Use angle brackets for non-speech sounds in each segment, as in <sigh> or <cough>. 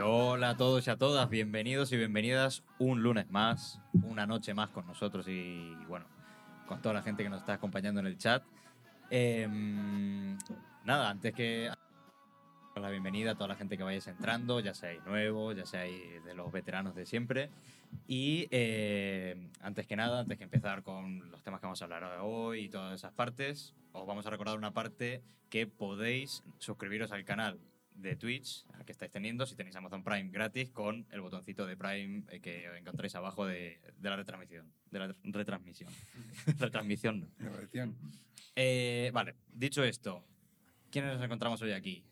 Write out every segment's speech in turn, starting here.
Hola a todos y a todas, bienvenidos y bienvenidas un lunes más, una noche más con nosotros y bueno, con toda la gente que nos está acompañando en el chat. Em, nada, antes que la bienvenida a toda la gente que vayáis entrando, ya seáis nuevos, ya seáis de los veteranos de siempre. Y eh, antes que nada, antes que empezar con los temas que vamos a hablar hoy y todas esas partes, os vamos a recordar una parte que podéis suscribiros al canal de Twitch que estáis teniendo si tenéis Amazon Prime gratis con el botoncito de Prime eh, que encontráis abajo de, de la retransmisión. De la retransmisión. <laughs> retransmisión no. Eh, vale, dicho esto, ¿quiénes nos encontramos hoy aquí?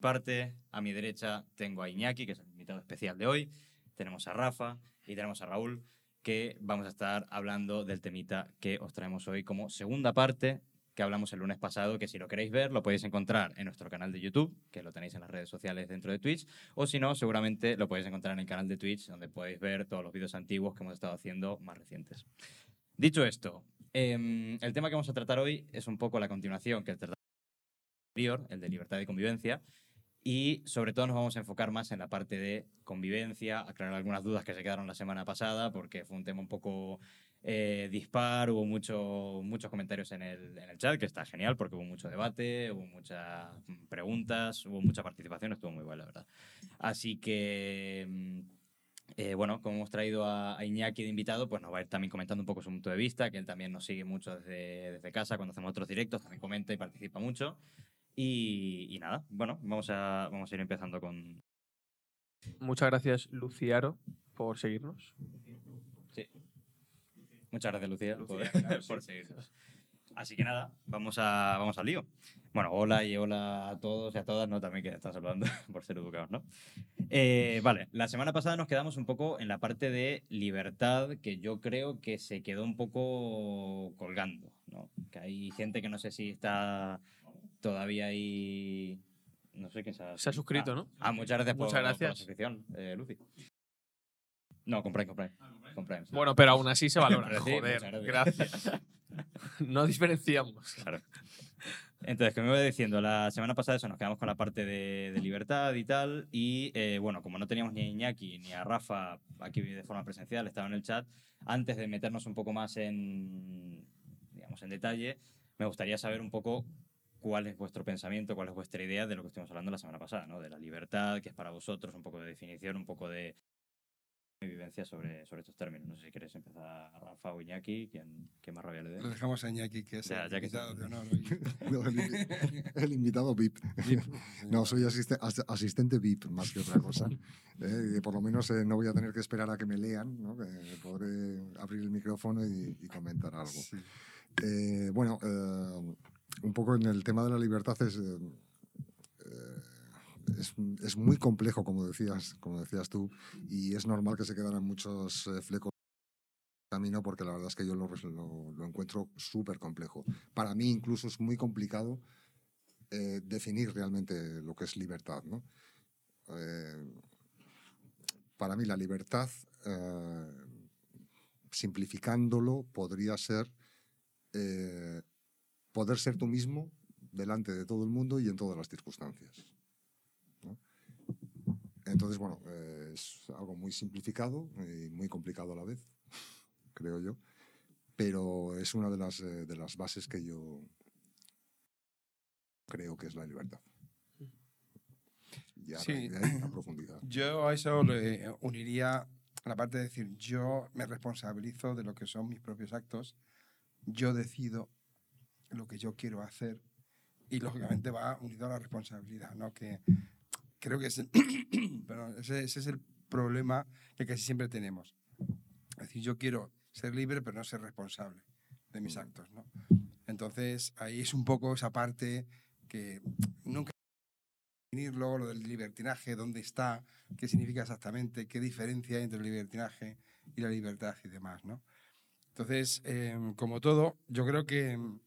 Parte, a mi derecha tengo a Iñaki, que es el invitado especial de hoy. Tenemos a Rafa y tenemos a Raúl, que vamos a estar hablando del temita que os traemos hoy como segunda parte que hablamos el lunes pasado, que si lo queréis ver lo podéis encontrar en nuestro canal de YouTube, que lo tenéis en las redes sociales dentro de Twitch, o si no, seguramente lo podéis encontrar en el canal de Twitch, donde podéis ver todos los vídeos antiguos que hemos estado haciendo más recientes. Dicho esto, em, el tema que vamos a tratar hoy es un poco la continuación que el anterior, el de libertad y convivencia, y sobre todo nos vamos a enfocar más en la parte de convivencia, aclarar algunas dudas que se quedaron la semana pasada, porque fue un tema un poco eh, dispar, hubo mucho, muchos comentarios en el, en el, chat, que está genial porque hubo mucho debate, hubo muchas preguntas, hubo mucha participación, estuvo muy bueno, la verdad. Así que, mm, eh, bueno, como hemos traído a, a, Iñaki de invitado, pues nos va a ir también comentando un poco su punto de vista, que él también nos sigue mucho desde, desde casa, cuando hacemos otros directos, también comenta y participa mucho. Y, y nada, bueno, vamos a, vamos a ir empezando con... Muchas gracias, Luciaro, por seguirnos. Sí. Muchas gracias, Lucía, Lucía <laughs> por, por seguirnos. Así que nada, vamos, a, vamos al lío. Bueno, hola y hola a todos y a todas, ¿no? También que están saludando <laughs> por ser educados, ¿no? Eh, vale, la semana pasada nos quedamos un poco en la parte de libertad que yo creo que se quedó un poco colgando, ¿no? Que hay gente que no sé si está todavía ahí... No sé quién se ha... Se ha suscrito, ah, ¿no? Ah, muchas gracias, muchas por, gracias. por la suscripción, eh, Lucy. No, compráis, compráis. compráis. Bueno, pero aún así se valora. <laughs> Joder, gracias. <laughs> no diferenciamos. Claro. Entonces, como iba diciendo, la semana pasada eso, nos quedamos con la parte de, de libertad y tal. Y eh, bueno, como no teníamos ni a Iñaki ni a Rafa aquí de forma presencial, estaba en el chat, antes de meternos un poco más en, digamos, en detalle, me gustaría saber un poco cuál es vuestro pensamiento, cuál es vuestra idea de lo que estuvimos hablando la semana pasada, ¿no? De la libertad, que es para vosotros, un poco de definición, un poco de vivencia sobre, sobre estos términos. No sé si queréis empezar a Rafa o Iñaki, ¿quién, quién más rabia le dé? Lo dejamos a Iñaki, que es Ya, el ya que invitado está. de honor. No, el, <laughs> el invitado VIP. No, soy asiste- as- asistente VIP más que otra cosa. Eh, y por lo menos eh, no voy a tener que esperar a que me lean, ¿no? que podré abrir el micrófono y, y comentar algo. Sí. Eh, bueno, eh, un poco en el tema de la libertad es, eh, eh, es, es muy complejo, como decías, como decías tú, y es normal que se quedaran muchos eh, flecos camino porque la verdad es que yo lo, res- lo- lo encuentro súper complejo. Para mí incluso es muy complicado eh, definir realmente lo que es libertad. ¿no? Para mí la libertad, simplificándolo, podría ser poder ser tú mismo delante de todo el mundo y en todas las circunstancias. ¿no? Entonces, bueno, eh, es algo muy simplificado y muy complicado a la vez, <laughs> creo yo, pero es una de las, eh, de las bases que yo creo que es la libertad. Y Sí. raíz de ahí, a profundidad. <clears throat> Yo a eso le uniría la parte de decir, yo me responsabilizo de lo que son mis propios actos, yo decido lo que yo quiero hacer y lógicamente va unido a la responsabilidad, ¿no? Que creo que es el- <coughs> perdón, ese, ese es el problema que casi siempre tenemos. Es decir, yo quiero ser libre pero no ser responsable de mis actos, ¿no? Entonces ahí es un poco esa parte que nunca definirlo, lo del libertinaje, dónde está, qué significa exactamente, qué diferencia hay entre el libertinaje y la libertad y demás, ¿no? Entonces, eh, como todo, yo creo que mm,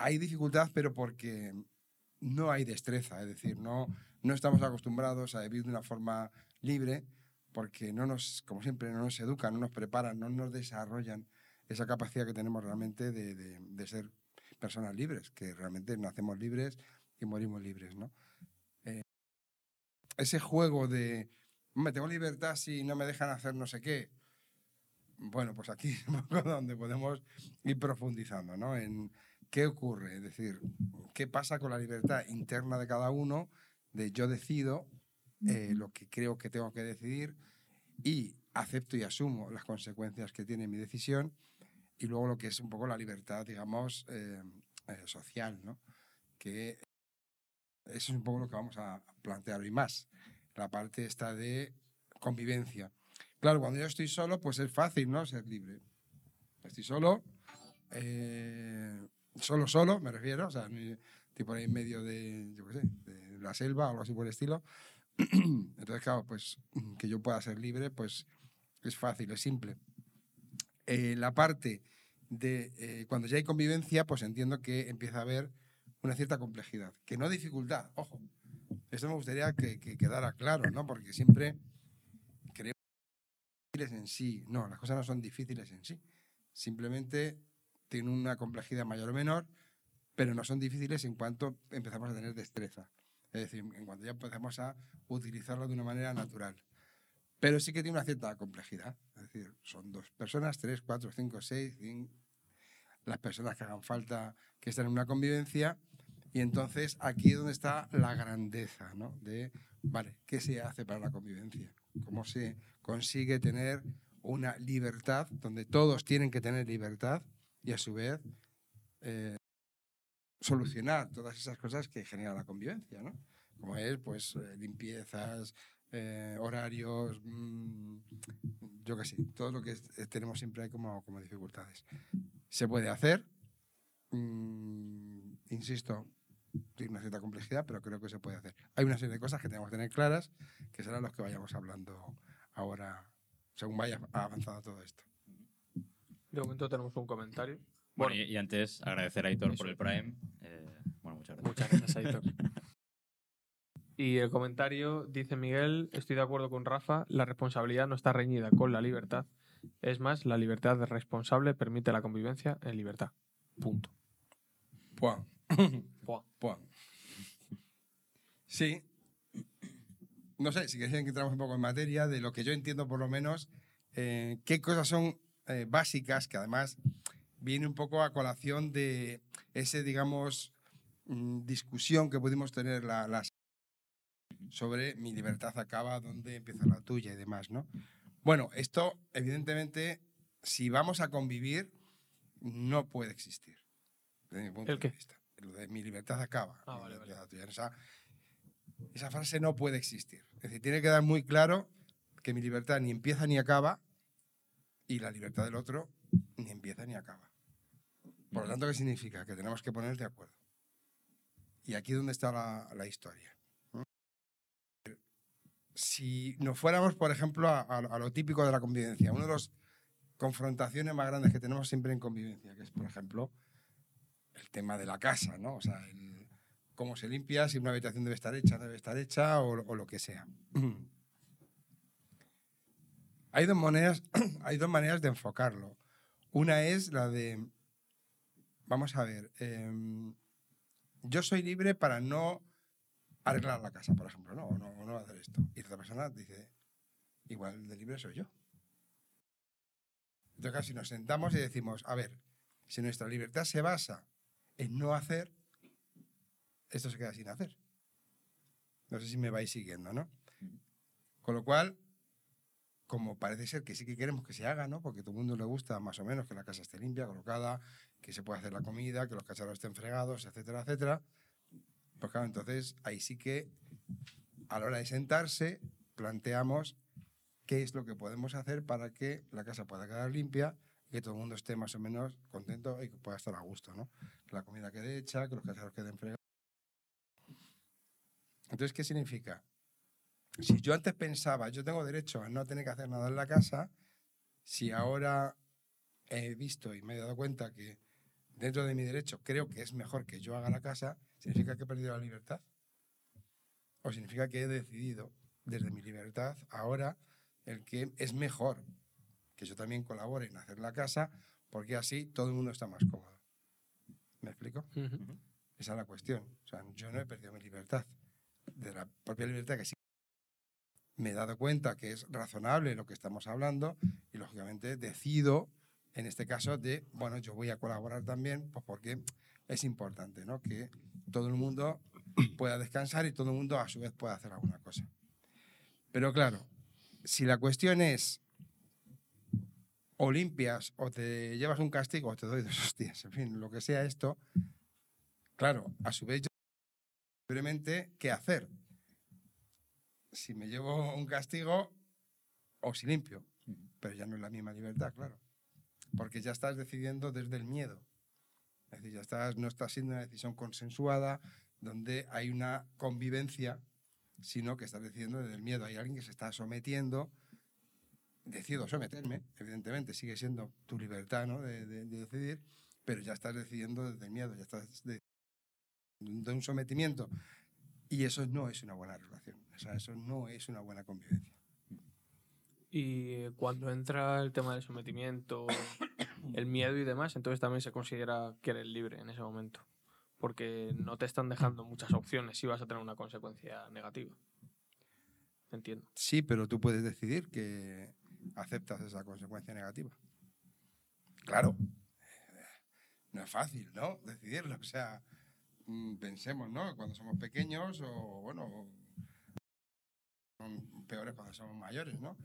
hay dificultad, pero porque no hay destreza, es decir, no, no estamos acostumbrados a vivir de una forma libre, porque no nos, como siempre, no nos educan, no nos preparan, no nos desarrollan esa capacidad que tenemos realmente de, de- de ser personas libres, que realmente nacemos libres y morimos libres, ¿no? Eh, ese juego de, me tengo libertad si no me dejan hacer no sé qué. Bueno, pues aquí <laughs> es un poco donde podemos ir profundizando, ¿no? En qué ocurre, es decir, qué pasa con la libertad interna de cada uno, de yo decido eh, lo que creo que tengo que decidir y acepto y asumo las consecuencias que tiene mi decisión y luego lo que es un poco la libertad, digamos, eh, eh, social, ¿no? Que eso es un poco lo que vamos a plantear hoy más, la parte esta de convivencia. Claro, cuando yo estoy solo, pues es fácil, ¿no? Ser libre. Estoy solo, eh, solo, solo, me refiero, o sea, tipo ahí en medio de, la selva o algo así por el estilo. <clears throat> Entonces, claro, pues que yo pueda ser libre, pues es fácil, es simple. Eh, la parte de eh, cuando ya hay convivencia, pues entiendo que empieza a haber una cierta complejidad, que no dificultad, ojo. Esto me gustaría que, que quedara claro, ¿no? Porque siempre creemos que difíciles en sí. No, las cosas no son difíciles en sí. Simplemente tienen una complejidad mayor o menor, pero no son difíciles en cuanto empezamos a tener destreza. Es decir, en cuanto ya empezamos a utilizarlo de una manera natural. Pero sí que tiene una cierta complejidad. Es decir, son dos personas, tres, cuatro, cinco, seis, cin- las personas que hagan falta que están en una convivencia. Y entonces aquí es donde está la grandeza, ¿no? De, vale, ¿qué se hace para la convivencia? ¿Cómo se consigue tener una libertad donde todos tienen que tener libertad y a su vez eh, solucionar todas esas cosas que genera la convivencia, ¿no? Como es, pues, eh, limpiezas, eh, horarios, mm, yo qué sé, todo lo que tenemos siempre hay como, como dificultades. Se puede hacer, mm, insisto, tiene una cierta complejidad, pero creo que se puede hacer. Hay una serie de cosas que tenemos que tener claras, que serán los que vayamos hablando ahora, según vaya avanzando todo esto. De momento tenemos un comentario. Bueno, Bueno. y, y antes agradecer a Aitor por el Prime. Eh, bueno, muchas gracias. Muchas gracias, Aitor. <laughs> Y el comentario dice Miguel, estoy de acuerdo con Rafa, la responsabilidad no está reñida con la libertad. Es más, la libertad de responsable permite la convivencia en libertad. Punto. Puan. <laughs> Buah. Puan. Sí. No sé, si queréis que entramos un poco en materia de lo que yo entiendo por lo menos, eh, qué cosas son eh, básicas que además viene un poco a colación de ese, digamos, mm, discusión que pudimos tener la, las sobre mi libertad acaba, dónde empieza la tuya y demás, ¿no? Bueno, esto evidentemente, si vamos a convivir, no puede existir. Desde mi punto ¿El de qué? vista. Lo de mi libertad acaba. Ah, vale, libertad tuya. Esa, esa frase no puede existir. Es decir, tiene que dar muy claro que mi libertad ni empieza ni acaba y la libertad del otro ni empieza ni acaba. Por lo tanto, ¿qué significa? Que tenemos que poner de acuerdo. Y aquí es donde está la, la historia. ¿no? Si nos fuéramos, por ejemplo, a, a- a lo típico de la convivencia, una de las confrontaciones más grandes que tenemos siempre en convivencia, que es, por ejemplo, el tema de la casa, ¿no? O sea, el- cómo se limpia, si una habitación debe estar hecha, debe estar hecha, o, o lo que sea. <clears throat> Hay dos maneras, <clears throat> hay dos maneras de enfocarlo. Una es la de, vamos a ver, em, yo soy libre para no arreglar la casa, por ejemplo, ¿no? O no, o no hacer esto. Y otra persona dice, igual de libre soy yo. Entonces, claro, si nos sentamos y decimos, a ver, si nuestra libertad se basa en no hacer, esto se queda sin hacer. No sé si me vais siguiendo, ¿no? Con lo cual, como parece ser que sí que queremos que se haga, ¿no? Porque a todo el mundo le gusta más o menos que la casa esté limpia, colocada, que se pueda hacer la comida, que los cacharros estén fregados, etcétera, etcétera. Pues claro, entonces ahí sí que a la hora de sentarse planteamos qué es lo que podemos hacer para que la casa pueda quedar limpia y que todo el mundo esté más o menos contento y que pueda estar a gusto, ¿no? Que la comida quede hecha, que los cacharros queden fregados. Entonces, ¿qué significa? Si yo antes pensaba, yo tengo derecho a no tener que hacer nada en la casa, si ahora he visto y me he dado cuenta que dentro de mi derecho creo que es mejor que yo haga la casa, ¿significa que he perdido la libertad? ¿O significa que he decidido desde mi libertad ahora el que es mejor que yo también colabore en hacer la casa porque así todo el mundo está más cómodo? ¿Me explico? Ujú. Esa es la cuestión. O sea, yo no he perdido mi libertad. De la propia libertad que sí me he dado cuenta que es razonable lo que estamos hablando y lógicamente decido, en este caso, de, bueno, yo voy a colaborar también, pues porque es importante, ¿no? Que todo el mundo pueda descansar y todo el mundo a su vez pueda hacer alguna cosa. Pero claro, si la cuestión es o limpias o te llevas un castigo o te doy dos <laughs> hostias, en fin, lo que sea esto, claro, a su vez yo libremente qué hacer. Si me llevo un castigo o si limpio, pero ya no es la misma libertad, claro. Porque ya estás decidiendo desde el miedo. Es decir, ya estás, no está siendo una decisión consensuada, donde hay una convivencia, sino que estás decidiendo desde el miedo. Hay alguien que se está sometiendo, decido someterme, evidentemente sigue siendo tu libertad ¿no? de, de- de decidir, pero ya estás decidiendo desde el miedo, ya estás de, de un sometimiento. Y eso no es una buena relación, sea, eso no es una buena convivencia. Y eh, cuando entra el tema del sometimiento, <coughs> el miedo y demás, entonces también se considera que eres libre en ese momento. Porque no te están dejando muchas opciones si vas a tener una consecuencia negativa. Entiendo. Sí, pero tú puedes decidir que aceptas esa consecuencia negativa. Claro, no es fácil, ¿no? Decidirlo. O sea, mm, pensemos, ¿no? Cuando somos pequeños o, bueno, son peores cuando somos mayores, ¿no?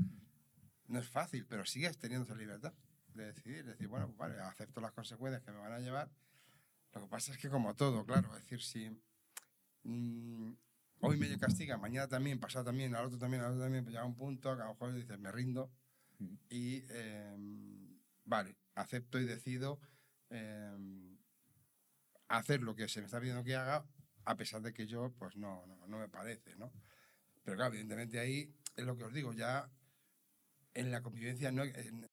No es fácil, pero sigues teniendo esa libertad de decidir. Decir, bueno, pues vale, acepto las consecuencias que me van a llevar. Lo que pasa es que como todo, claro, es decir, si mm, hoy me castiga, mañana también, pasado también, al otro también, al otro también, pues llega un punto que a lo mejor dices, me rindo Ujú. y eh, vale, acepto y decido eh, hacer lo que se me está pidiendo que haga, a pesar de que yo, pues no, no, no me parece, ¿no? Pero claro, evidentemente ahí es lo que os digo, ya en la convivencia, no en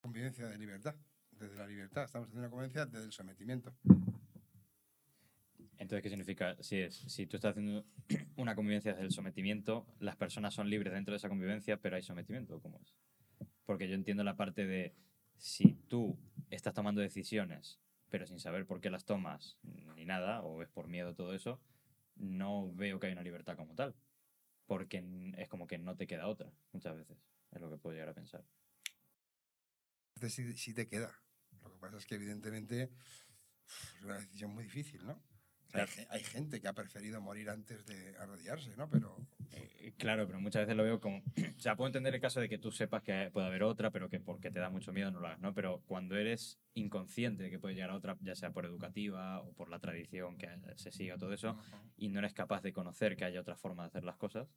convivencia de libertad, desde la libertad, estamos haciendo una convivencia desde el sometimiento. Entonces, ¿qué significa? Si, es, si tú estás haciendo <clears throat> una convivencia desde el sometimiento, las personas son libres dentro de esa convivencia, pero hay sometimiento, ¿o ¿cómo es? Porque yo entiendo la parte de si tú estás tomando decisiones, pero sin saber por qué las tomas ni nada, o es por miedo todo eso, no veo que hay una libertad como tal. Porque es como que no te queda otra, muchas veces. Es lo que puedo llegar a pensar. Sí, sí te queda. Lo que pasa es que evidentemente es una decisión muy difícil, ¿no? O sea, hay, hay gente que ha preferido morir antes de arrodillarse, ¿no? Pero Eh, Claro, pero muchas veces lo veo como. <clears throat> O sea, puedo entender el caso de que tú sepas que puede haber otra, pero que porque te da mucho miedo no lo hagas, ¿no? Pero cuando eres inconsciente de que puede llegar a otra, ya sea por educativa o por la tradición que se siga todo eso, y no eres capaz de conocer que haya otra forma de hacer las cosas,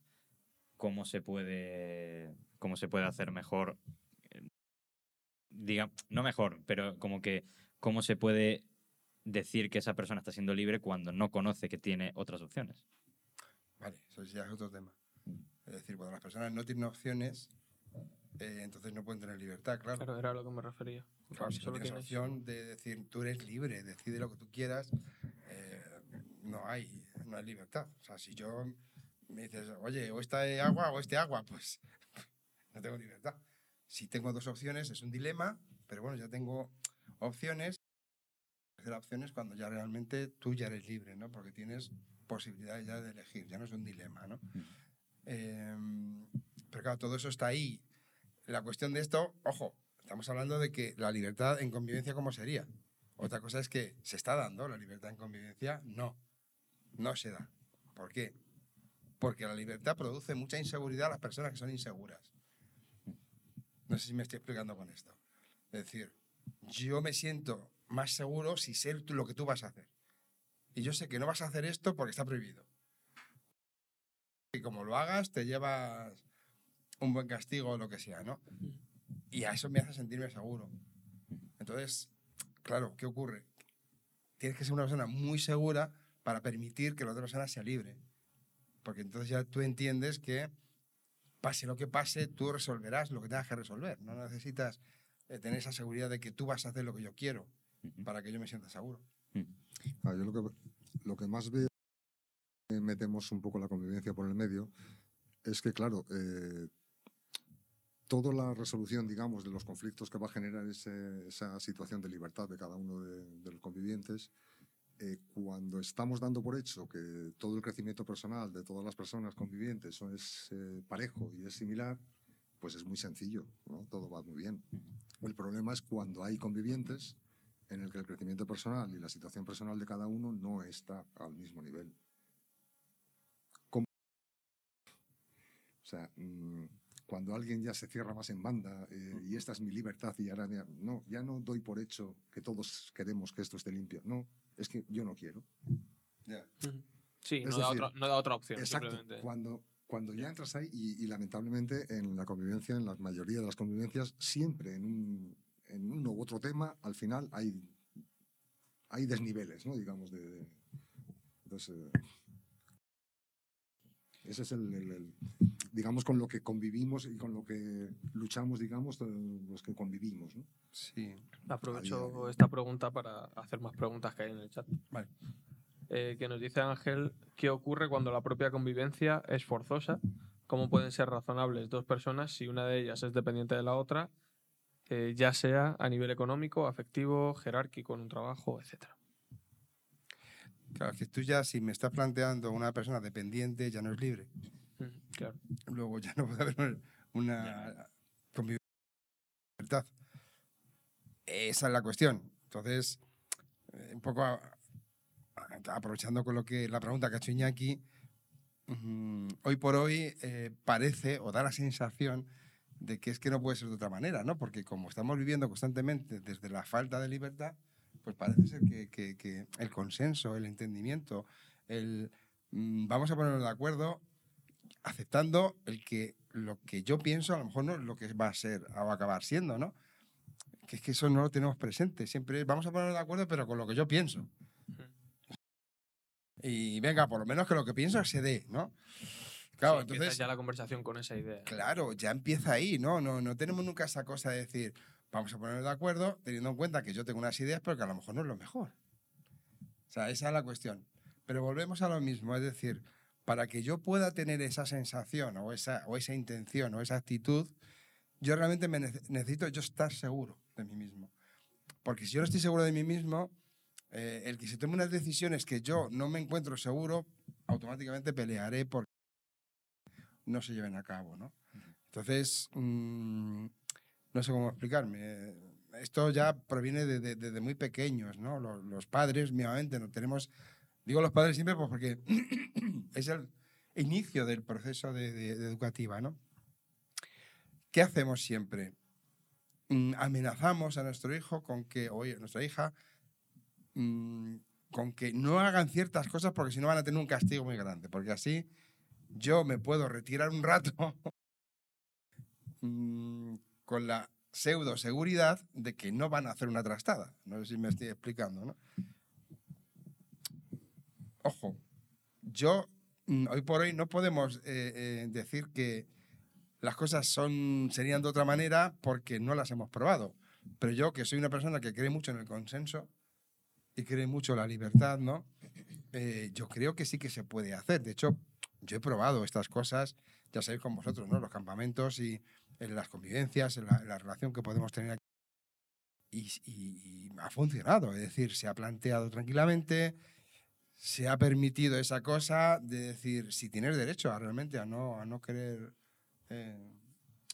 ¿cómo se puede, cómo se puede hacer mejor? eh, Diga, no mejor, pero como que, ¿cómo se puede decir que esa persona está siendo libre cuando no conoce que tiene otras opciones? Vale, eso ya es otro tema. Es decir, cuando las personas no tienen opciones, eh, entonces no pueden tener libertad, claro. Claro, era a lo que me refería. Claro, si no Solo tienes opción de decir tú eres libre, decide lo que tú quieras, eh, no, hay, no hay libertad. O sea, si yo me dices, oye, o esta es agua o este agua, pues <laughs> no tengo libertad. Si tengo dos opciones, es un dilema, pero bueno, ya tengo opciones. La opción es cuando ya realmente tú ya eres libre, ¿no? Porque tienes posibilidades ya de elegir, ya no es un dilema, ¿no? Eh, pero claro, todo eso está ahí. La cuestión de esto, ojo, estamos hablando de que la libertad en convivencia, ¿cómo sería? Otra cosa es que se está dando la libertad en convivencia. No, no se da. ¿Por qué? Porque la libertad produce mucha inseguridad a las personas que son inseguras. No sé si me estoy explicando con esto. Es decir, yo me siento más seguro si sé tú- lo que tú vas a hacer. Y yo sé que no vas a hacer esto porque está prohibido. Y como lo hagas, te llevas un buen castigo o lo que sea, ¿no? Y a eso me hace sentirme seguro. Entonces, claro, ¿qué ocurre? Tienes que ser una persona muy segura para permitir que la otra persona sea libre. Porque entonces ya tú entiendes que pase lo que pase, tú resolverás lo que tengas que resolver. No necesitas eh, tener esa seguridad de que tú vas a hacer lo que yo quiero Para que yo me sienta seguro. Ah, yo lo que, lo que más veo metemos un poco la convivencia por el medio es que, claro, eh, toda la resolución, digamos, de los conflictos que va a generar ese- esa situación de libertad de cada uno de, de los convivientes eh, cuando estamos dando por hecho que todo el crecimiento personal de todas las personas convivientes es eh, parejo y es similar, pues es muy sencillo, ¿no? todo va muy bien. El problema es cuando hay convivientes en el que el crecimiento personal y la situación personal de cada uno no está al mismo nivel. Como- o sea, mm, cuando alguien ya se cierra más en banda eh, y esta es mi libertad y ahora ya no, ya no doy por hecho que todos queremos que esto esté limpio. No, es que yo no quiero. Sí, Es no da, decir, otra, no da otra opción. Exacto. simplemente. Cuando, cuando ya entras ahí, y, y lamentablemente en la convivencia, en la mayoría de las convivencias, siempre en, un, en uno u otro tema, al final hay, hay desniveles, ¿no? Digamos, de. de- entonces, eh, ese es el, el- el- digamos, con lo que convivimos y con lo que luchamos, digamos, eh, los que convivimos, ¿no? Sí. Aprovecho esta pregunta para hacer más preguntas que hay en el chat. Vale. Eh, que nos dice Ángel, ¿qué ocurre cuando la propia convivencia es forzosa? ¿Cómo pueden ser razonables dos personas si una de ellas es dependiente de la otra, eh, ya sea a nivel económico, afectivo, jerárquico en un trabajo, etcétera? Claro, que tú ya, si me estás planteando una persona dependiente, ya no es libre. Claro. Luego ya no puede haber una convivencia libertad. Esa es la cuestión. Entonces, eh, un poco a- a- aprovechando con lo que la pregunta que ha hecho Iñaki, hoy por hoy eh, parece o da la sensación de que es que no puede ser de otra manera, ¿no? Porque como estamos viviendo constantemente desde la falta de libertad, pues parece ser que, que- que el consenso, el entendimiento, el mm, vamos a ponernos de acuerdo, aceptando el que lo que yo pienso a lo mejor no es lo que va a ser o va a acabar siendo, ¿no? Que es que eso no lo tenemos presente. Siempre vamos a ponernos de acuerdo, pero con lo que yo pienso. Y venga, por lo menos que lo que pienso se dé, ¿no? Claro, Sí, entonces, ya la conversación con esa idea. claro, ya empieza ahí, ¿no? No, no tenemos nunca esa cosa de decir, vamos a ponernos de acuerdo, teniendo en cuenta que yo tengo unas ideas, pero que a lo mejor no es lo mejor. O sea, esa es la cuestión. Pero volvemos a lo mismo, es decir, para que yo pueda tener esa sensación o esa, o esa intención o esa actitud, yo realmente me nece- necesito yo estar seguro de mí mismo. Porque si yo no estoy seguro de mí mismo, eh, el que se tome unas decisiones que yo no me encuentro seguro, automáticamente pelearé porque no se lleven a cabo, ¿no? Entonces, mm, no sé cómo explicarme. Esto ya proviene de- de- desde muy pequeños, ¿no? Los, los padres, mínimamente, no tenemos... Digo los padres siempre pues porque <coughs> es el inicio del proceso de, de- de educativa, ¿no? ¿Qué hacemos siempre? Mm, amenazamos a nuestro hijo con que, o a nuestra hija, mm, con que no hagan ciertas cosas porque si no van a tener un castigo muy grande. Porque así yo me puedo retirar un rato <laughs> mm, con la pseudo seguridad de que no van a hacer una trastada. No sé si me estoy explicando, ¿no? Ojo, yo mm, hoy por hoy no podemos eh, eh, decir que las cosas son, serían de otra manera porque no las hemos probado. Pero yo, que soy una persona que cree mucho en el consenso y cree mucho en la libertad, ¿no? Eh, yo creo que sí que se puede hacer. De hecho, yo he probado estas cosas, ya sabéis con vosotros, ¿no? Los campamentos y en las convivencias, en la, en la relación que podemos tener aquí. Y, y- y ha funcionado, es decir, se ha planteado tranquilamente, se ha permitido esa cosa de decir, si tienes derecho a realmente a no, a no querer eh,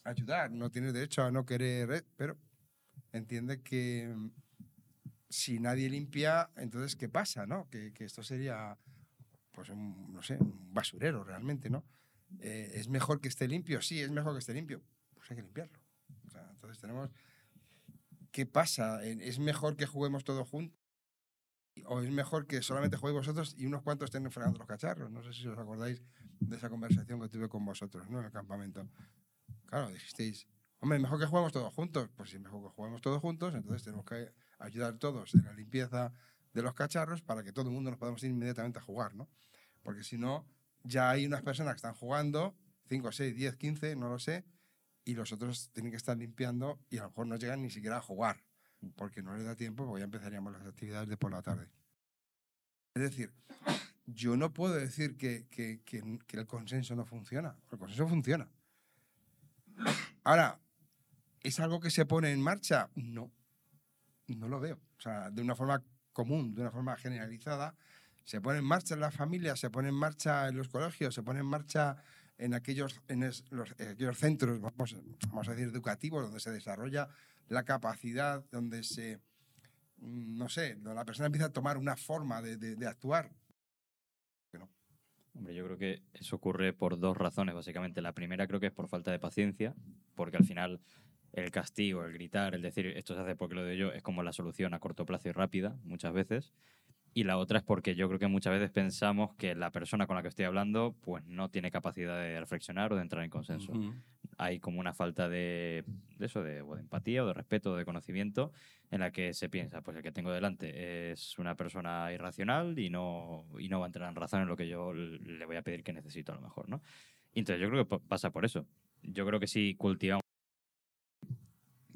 ayudar, no tienes derecho a no querer, eh, pero entiende que mm, si nadie limpia, entonces ¿qué pasa? ¿no? Que, que esto sería, pues, un, no sé, un basurero realmente, ¿no? Eh, ¿Es mejor que esté limpio? Sí, es mejor que esté limpio. Pues hay que limpiarlo. O sea, entonces tenemos... ¿Qué pasa? Eh, ¿Es mejor que juguemos todos juntos? ¿O es mejor que solamente juguéis vosotros y unos cuantos estén fregando los cacharros? No sé si os acordáis de esa conversación que tuve con vosotros, ¿no? En el campamento. Claro, dijisteis, hombre, mejor que juguemos todos juntos. Pues si es mejor que juguemos todos juntos, entonces tenemos que ayudar todos en la limpieza de los cacharros para que todo el mundo nos podamos ir inmediatamente a jugar, ¿no? Porque si no, ya hay unas personas que están jugando, 5, 6, 10, 15, no lo sé, y los otros tienen que estar limpiando y a lo mejor no llegan ni siquiera a jugar, porque no les da tiempo, porque ya empezaríamos las actividades de por la tarde. Es decir, yo no puedo decir que, que- que- que el consenso no funciona, el consenso funciona. Ahora, ¿es algo que se pone en marcha? No, no lo veo. O sea, de una forma común, de una forma generalizada, se pone en marcha en las familias, se pone en marcha en los colegios, se pone en marcha en aquellos, en los- aquellos centros, vamos, vamos a decir, educativos, donde se desarrolla la capacidad, donde se, mm, no sé, donde la persona empieza a tomar una forma de, de- de actuar. Hombre, yo creo que eso ocurre por dos razones, básicamente. La primera creo que es por falta de paciencia, porque al final el castigo, el gritar, el decir esto se hace porque lo de yo, es como la solución a corto plazo y rápida, muchas veces. Y la otra es porque yo creo que muchas veces pensamos que la persona con la que estoy hablando pues no tiene capacidad de reflexionar o de entrar en consenso. Hay como una falta de, de eso, de, o de empatía o de respeto o de conocimiento en la que se piensa, pues el que tengo delante es una persona irracional y no, y no va a entrar en razón en lo que yo le voy a pedir que necesito a lo mejor, ¿no? Entonces yo creo que pa- pasa por eso. Yo creo que si cultivamos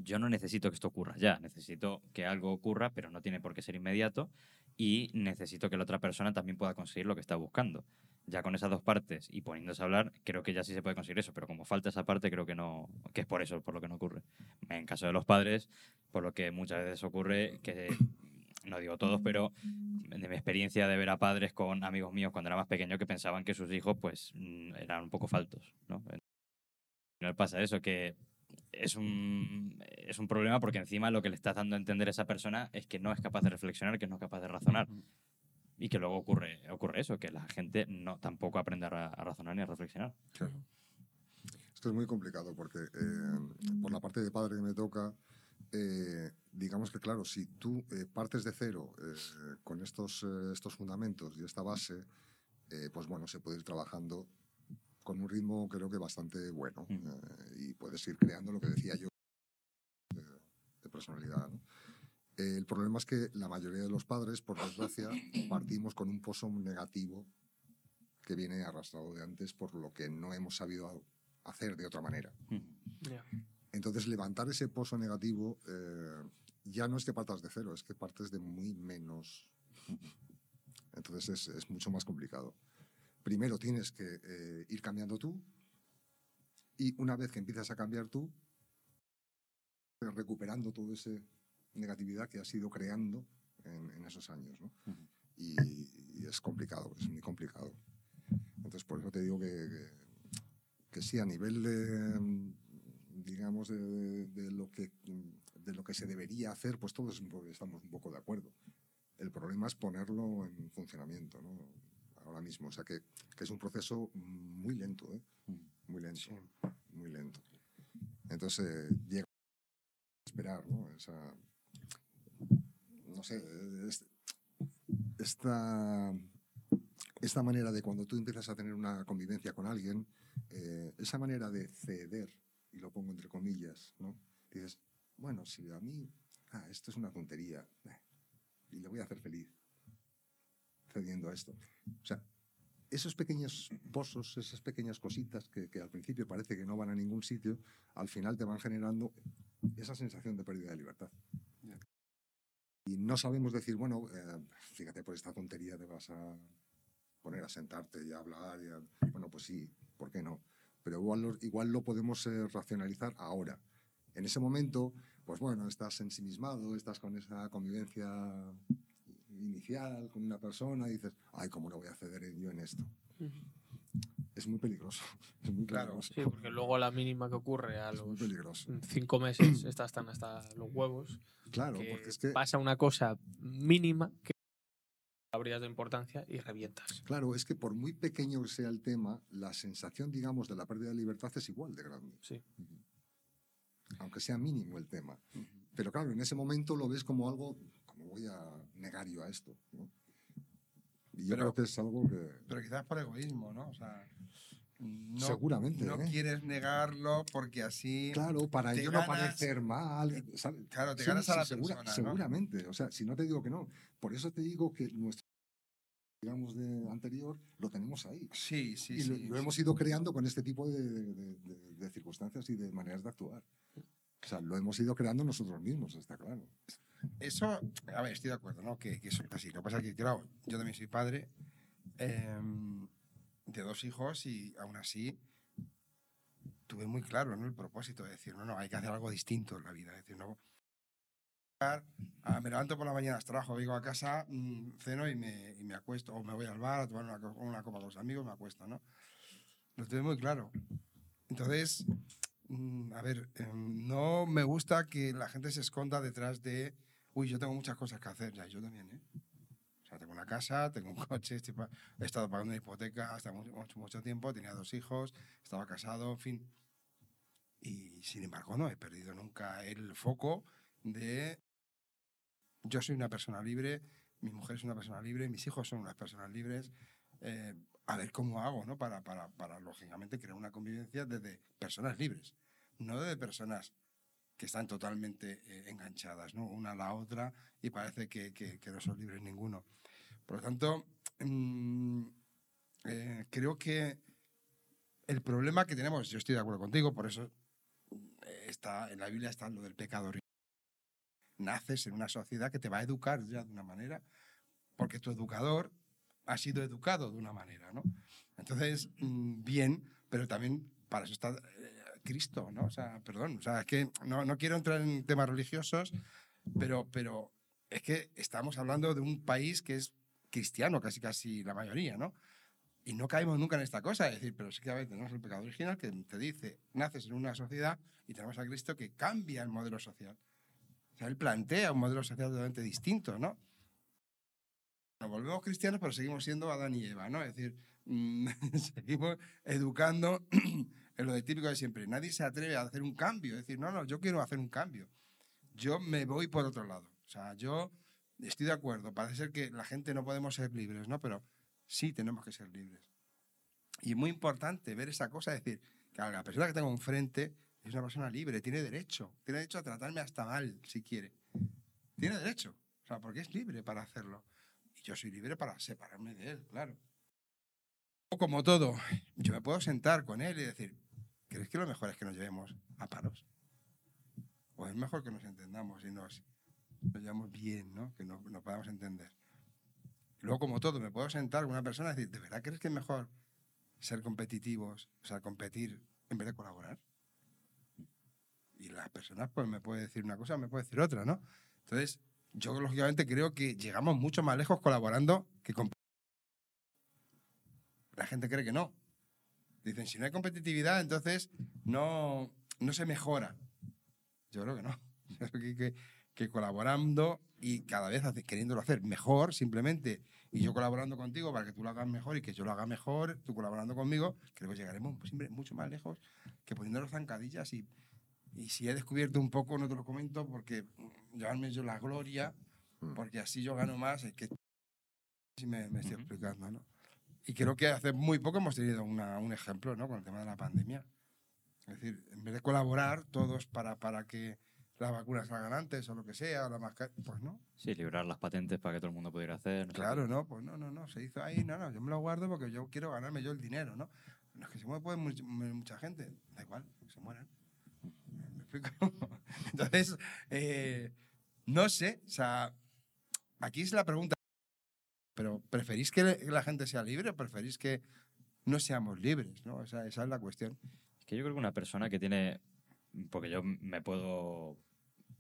yo no necesito que esto ocurra ya, necesito que algo ocurra, pero no tiene por qué ser inmediato y necesito que la otra persona también pueda conseguir lo que está buscando. Ya con esas dos partes y poniéndose a hablar, creo que ya sí se puede conseguir eso, pero como falta esa parte, creo que no, que es por eso por lo que no ocurre. En caso de los padres, por lo que muchas veces ocurre que <coughs> no digo todos, pero de mi experiencia de ver a padres con amigos míos cuando era más pequeño que pensaban que sus hijos pues mm, eran un poco faltos, ¿no? Pasa eso, que es un, es un problema porque encima lo que le estás dando a entender a esa persona es que no es capaz de reflexionar, que no es capaz de razonar. Y que luego ocurre, ocurre eso, que la gente no tampoco aprende a, ra- a razonar ni a reflexionar. Esto es muy complicado porque eh, por la parte de padre que me toca, eh, digamos que claro, si tú eh, partes de cero con estos, estos fundamentos y esta base, pues bueno, se puede ir trabajando con un ritmo creo que bastante bueno Mm. eh, y puedes ir creando lo que decía yo de, de personalidad. ¿no? Eh, el problema es que la mayoría de los padres, por desgracia, <coughs> partimos con un pozo negativo que viene arrastrado de antes por lo que no hemos sabido hacer de otra manera. Ya. Entonces, levantar ese pozo negativo eh, ya no es que partas de cero, es que partes de muy menos. Entonces, es, es mucho más complicado. Primero tienes que eh, ir cambiando tú y una vez que empiezas a cambiar tú, recuperando toda esa negatividad que has ido creando en, en esos años. y, y es complicado, es muy complicado. Entonces, por eso te digo que, que, que sí, a nivel de, digamos, de, de- de lo que, de lo que se debería hacer, pues todos estamos un poco de acuerdo. El problema es ponerlo en funcionamiento, ¿no? Ahora mismo. O sea, que, que es un proceso muy lento, ¿eh? Muy lento, muy lento. Entonces, eh, llega a esperar, ¿no? Esa, no sé, es- esta, esta manera de cuando tú empiezas a tener una convivencia con alguien, eh, esa manera de ceder, y lo pongo entre comillas, ¿no? Dices, bueno, si a mí, ah, esto es una tontería, eh, y le voy a hacer feliz cediendo a esto. O sea, esos pequeños pozos, esas pequeñas cositas que, que al principio parece que no van a ningún sitio, al final te van generando esa sensación de pérdida de libertad. Y no sabemos decir, bueno, eh, fíjate, por esta tontería te vas a poner a sentarte y a hablar. y a- Bueno, pues sí, ¿por qué no? Pero igual lo, igual lo podemos eh, racionalizar ahora. En ese momento, pues bueno, estás ensimismado, estás con esa convivencia inicial con una persona y dices, ay, ¿cómo no voy a ceder yo en esto? Es muy peligroso. <laughs> Es muy Claro, peligroso. Sí, porque luego la mínima que ocurre a es los cinco meses <clears throat> estás tan hasta los huevos Claro, que porque es que pasa una cosa mínima que habrías de importancia y revientas. Claro, es que por muy pequeño que sea el tema, la sensación, digamos, de la pérdida de libertad es igual de grande, Sí. aunque sea mínimo el tema. Pero claro, en ese momento lo ves como algo, voy a negar yo a esto. ¿no? Y yo Pero- creo que es algo que... Pero quizás por egoísmo, ¿no? O sea, no, Seguramente, no ¿eh? quieres negarlo porque así... Claro, para te yo no ganas- parecer mal. ¿sabes? Claro, te Sí, ganas a sí, la segura- persona, ¿no? Seguramente, o sea, si no te digo que no. Por eso te digo que nuestro, digamos, de anterior, lo tenemos ahí. Sí, sí, y lo, sí. lo hemos ido creando con este tipo de, de- de- de circunstancias y de maneras de actuar. O sea, lo hemos ido creando nosotros mismos, está claro. Eso, a ver, estoy de acuerdo, ¿no? Que, que eso es así. Lo que pasa es que, claro, yo también soy padre em, de dos hijos y aún así tuve muy claro el propósito de decir, no, no, hay que hacer algo distinto en la vida. Es decir, no, Ah, me levanto por la mañana, trabajo, vengo a casa, mm, ceno y me, y me acuesto. O me voy al bar a tomar una, una copa con los amigos, me acuesto, ¿no? Lo tengo muy claro. Entonces, mm, a ver, em, no me gusta que la gente se esconda detrás de, uy, yo tengo muchas cosas que hacer. Ya, yo también, ¿eh? O sea, tengo una casa, tengo un coche, he estado pagando una hipoteca hasta mucho, mucho, tiempo, tenía dos hijos, estaba casado, en fin. Y sin embargo, no he perdido nunca el foco de yo soy una persona libre, mi mujer es una persona libre, mis hijos son unas personas libres. eh, a ver cómo hago, ¿no? Para, para, para, lógicamente, crear una convivencia desde personas libres, no de personas que están totalmente eh, enganchadas, ¿no? Una a la otra y parece que, que, que no son libres ninguno. Por lo tanto, mm, eh, creo que el problema que tenemos, yo estoy de acuerdo contigo, por eso eh, está, en la Biblia está lo del pecado. Naces en una sociedad que te va a educar ya de una manera, porque tu educador ha sido educado de una manera, ¿no? Entonces, mm, bien, pero también para eso está Cristo, ¿no? O sea, perdón, o sea, es que no, no quiero entrar en temas religiosos, pero, pero es que estamos hablando de un país que es cristiano, casi casi la mayoría, ¿no? Y no caemos nunca en esta cosa, es decir, pero sí que a ver, tenemos el pecado original que te dice, naces en una sociedad y tenemos a Cristo que cambia el modelo social. O sea, él plantea un modelo social totalmente distinto, ¿no? Nos volvemos cristianos, pero seguimos siendo Adán y Eva, ¿no? Es decir, mm, <laughs> seguimos educando en lo de típico de siempre. Nadie se atreve a hacer un cambio, es decir, no, no, yo quiero hacer un cambio. Yo me voy por otro lado. O sea, yo estoy de acuerdo. Parece ser que la gente no podemos ser libres, ¿no? Pero sí tenemos que ser libres. Y es muy importante ver esa cosa, es decir, que a la persona que tengo enfrente es una persona libre, tiene derecho, tiene derecho a tratarme hasta mal, si quiere. Tiene derecho, o sea, porque es libre para hacerlo. Y yo soy libre para separarme de él, claro. O como todo, yo me puedo sentar con él y decir, ¿crees que lo mejor es que nos llevemos a paros? ¿O es mejor que nos entendamos y nos, nos llevamos bien, ¿no? Que nos, nos podamos entender. Luego, como todo, me puedo sentar con una persona y decir, ¿de verdad crees que es mejor ser competitivos, o sea, competir en vez de colaborar? Y las personas, pues, me puede decir una cosa, me puede decir otra, ¿no? Entonces, yo lógicamente creo que llegamos mucho más lejos colaborando que compitiendo. La gente cree que no. Dicen, si no hay competitividad, entonces no, no se mejora. Yo creo que no. <laughs> Yo creo que, que, que colaborando y cada vez hace- queriéndolo hacer mejor, simplemente, y yo colaborando contigo para que tú lo hagas mejor y que yo lo haga mejor, tú colaborando conmigo, creo que llegaremos siempre mucho más lejos que poniéndonos zancadillas y, y si he descubierto un poco, no te lo comento, porque llevarme yo la gloria, Mm. porque así yo gano más, es que si me, me estoy explicando, ¿no? Y creo que hace muy poco hemos tenido una- un ejemplo, ¿no? Con el tema de la pandemia. Es decir, en vez de colaborar todos para, para que las vacunas salgan antes o lo que sea, o la masca- pues no. Sí, librar las patentes para que todo el mundo pudiera hacer. no Claro, no, pues no, no, no. Se hizo ahí, no, no, yo me lo guardo porque yo quiero ganarme yo el dinero, ¿no? No es que se mueve puede much- morir mucha gente, da igual, se mueran. ¿Me explico? <laughs> Entonces, eh, no sé, o sea, aquí es la pregunta, pero ¿preferís que la gente sea libre o preferís que no seamos libres, no? Esa, esa es la cuestión. Es que yo creo que una persona que tiene, porque yo me puedo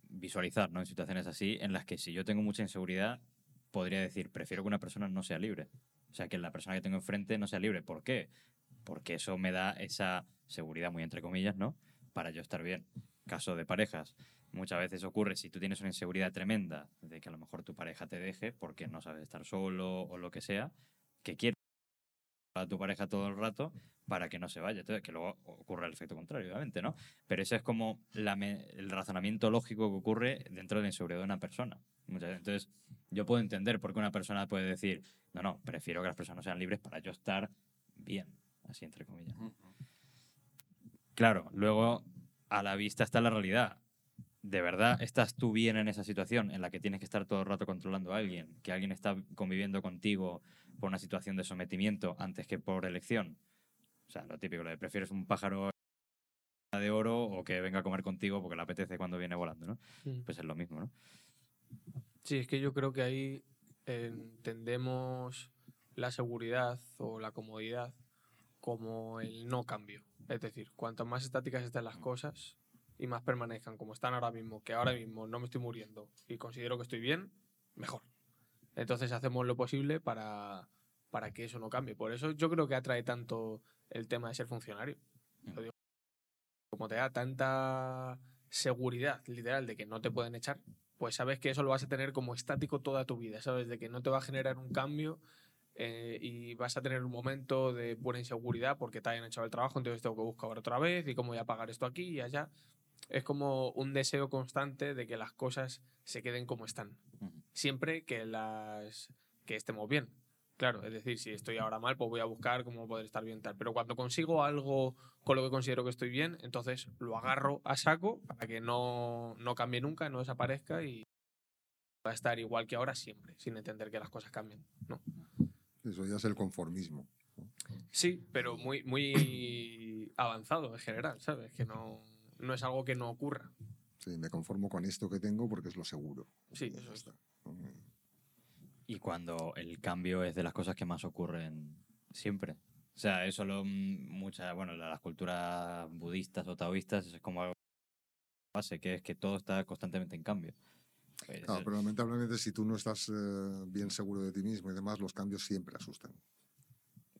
visualizar ¿no? en situaciones así, en las que si yo tengo mucha inseguridad, podría decir, prefiero que una persona no sea libre. O sea, que la persona que tengo enfrente no sea libre. ¿Por qué? Porque eso me da esa seguridad, muy entre comillas, ¿no? Para yo estar bien. Caso de parejas. Muchas veces ocurre si tú tienes una inseguridad tremenda de que a lo mejor tu pareja te deje porque no sabes estar solo o lo que sea, que quieres a tu pareja todo el rato para que no se vaya. Entonces, que luego ocurre el efecto contrario, obviamente, ¿no? Pero ese es como la el razonamiento lógico que ocurre dentro de la inseguridad de una persona. Muchas veces. Entonces, yo puedo entender por qué una persona puede decir, no, no, prefiero que las personas sean libres para yo estar bien, así entre comillas. Claro, luego a la vista está la realidad. ¿De verdad estás tú bien en esa situación en la que tienes que estar todo el rato controlando a alguien? Que alguien está conviviendo contigo por una situación de sometimiento antes que por elección. O sea, lo típico, lo de prefieres un pájaro de oro o que venga a comer contigo porque le apetece cuando viene volando, ¿no? Mm. Pues es lo mismo, ¿no? Sí, es que yo creo que ahí entendemos la seguridad o la comodidad como el no cambio. Es decir, cuanto más estáticas estén las cosas, y más permanezcan como están ahora mismo, que ahora mismo no me estoy muriendo y considero que estoy bien, mejor. Entonces hacemos lo posible para, para que eso no cambie. Por eso yo creo que atrae tanto el tema de ser funcionario. Lo digo, como te da tanta seguridad, literal, de que no te pueden echar, pues sabes que eso lo vas a tener como estático toda tu vida, ¿sabes? De que no te va a generar un cambio eh, y vas a tener un momento de buena inseguridad porque te hayan echado el trabajo, entonces tengo que buscar otra vez y cómo voy a pagar esto aquí y allá. Es como un deseo constante de que las cosas se queden como están. Siempre que las que estemos bien. Claro, es decir, si estoy ahora mal, pues voy a buscar cómo poder estar bien tal. Pero cuando consigo algo con lo que considero que estoy bien, entonces lo agarro a saco para que no, no cambie nunca, no desaparezca y va a estar igual que ahora siempre, sin entender que las cosas cambien. ¿no? Eso ya es el conformismo. Sí, pero muy, muy avanzado en general, ¿sabes? Que no, no es algo que no ocurra. Sí, me conformo con esto que tengo porque es lo seguro. Sí, Y eso es. está. Y cuando el cambio es de las cosas que más ocurren siempre. O sea, eso lo muchas, bueno, las culturas budistas o taoístas es como algo base, que es que todo está constantemente en cambio. Pues, Claro, pero lamentablemente si tú no estás eh, bien seguro de ti mismo y demás, los cambios siempre asustan.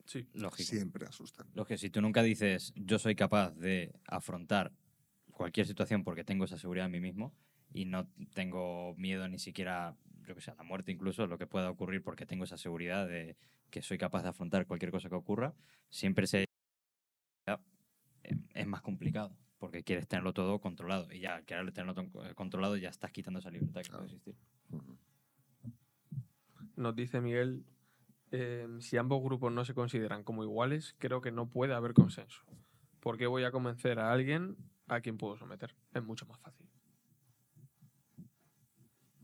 Sí. lógico. Siempre asustan. Lo que si tú nunca dices, yo soy capaz de afrontar cualquier situación porque tengo esa seguridad en mí mismo y no tengo miedo ni siquiera, yo que sé, a la muerte incluso, lo que pueda ocurrir porque tengo esa seguridad de que soy capaz de afrontar cualquier cosa que ocurra, siempre se es más complicado porque quieres tenerlo todo controlado y ya al querer tenerlo controlado ya estás quitando esa libertad que puede existir. Nos dice Miguel, eh, si ambos grupos no se consideran como iguales, creo que no puede haber consenso. ¿Por qué voy a convencer a alguien a quien puedo someter? Es mucho más fácil.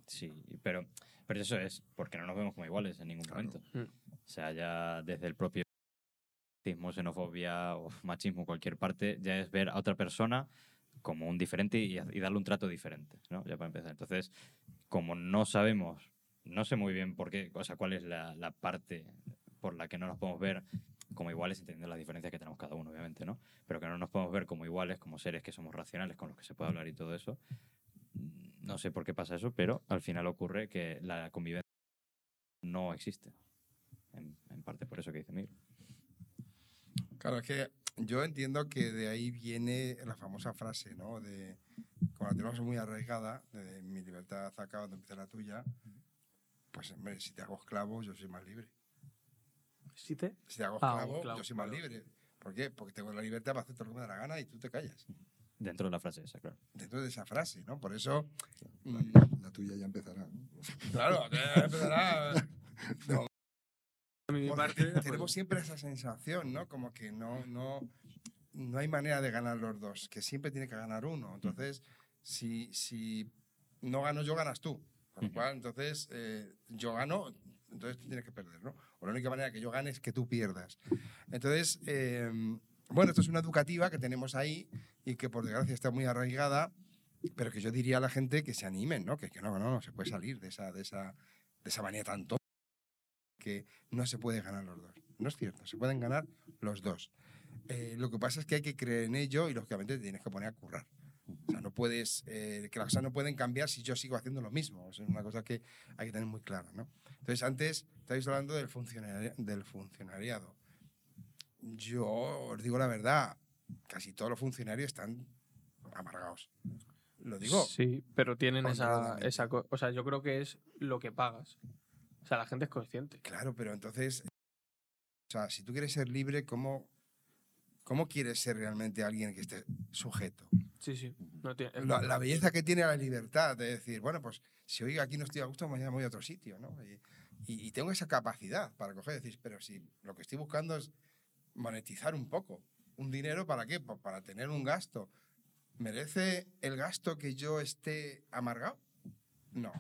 Sí, pero, pero eso es porque no nos vemos como iguales en ningún Claro. momento. Mm. O sea, ya desde el propio racismo, xenofobia o machismo, cualquier parte, ya es ver a otra persona como un diferente y, y darle un trato diferente, ¿no? Ya para empezar. Entonces, como no sabemos, no sé muy bien por qué, o sea, cuál es la, la parte por la que no nos podemos ver como iguales, entendiendo las diferencias que tenemos cada uno, obviamente, ¿no? Pero que no nos podemos ver como iguales, como seres que somos racionales, con los que se puede hablar y todo eso. No sé por qué pasa eso, pero al final ocurre que la convivencia no existe. En, parte por eso que dice Miguel. Claro, es que yo entiendo que de ahí viene la famosa frase, ¿no? De, como la tenemos muy arraigada, de mi libertad acaba de empezar la tuya, pues hombre, si te hago esclavo, yo soy más libre. ¿Sí te? Si te hago Ah, esclavo, yo soy más claro. libre. ¿Por qué? Porque tengo la libertad para hacer todo lo que me da la gana y tú te callas. Dentro de la frase esa, claro. Dentro de esa frase, ¿no? Por eso, La, mm, la tuya ya empezará. ¿no? claro, ya empezará. <laughs> No, mi pues, tenemos siempre esa sensación, ¿no? Como que no, no, no hay manera de ganar los dos, que siempre tiene que ganar uno. Entonces, si, si no gano yo, ganas tú. Con lo cual, entonces, eh, yo gano, entonces tú tienes que perder, ¿no? O la única manera que yo gane es que tú pierdas. Entonces, eh, bueno, esto es una educativa que tenemos ahí y que por desgracia está muy arraigada, pero que yo diría a la gente que se animen, ¿no? Que, que no, no, no se puede salir de esa, de esa, de esa manera tan que no se puede ganar los dos. No es cierto, se pueden ganar los dos. Eh, lo que pasa es que hay que creer en ello y lógicamente te tienes que poner a currar. O sea, no puedes, eh, que las cosas no pueden cambiar si yo sigo haciendo lo mismo. O sea, es una cosa que hay que tener muy clara, ¿no? Entonces, antes estáis hablando del, funcionari- del funcionariado. Yo os digo la verdad, casi todos los funcionarios están amargados. Lo digo. Sí, pero tienen esa, esa O sea, yo creo que es lo que pagas. O sea, la gente es consciente. Claro, pero entonces, o sea, si tú quieres ser libre, ¿cómo, cómo quieres ser realmente alguien que esté sujeto? Sí, sí. No tiene, La, la belleza que tiene la libertad de decir, bueno, pues si hoy aquí no estoy a gusto, mañana voy a otro sitio, ¿no? Y, y- y tengo esa capacidad para coger y decir, pero si lo que estoy buscando es monetizar un poco, un dinero, ¿para qué? Pues para tener un gasto. ¿Merece el gasto que yo esté amargado? No.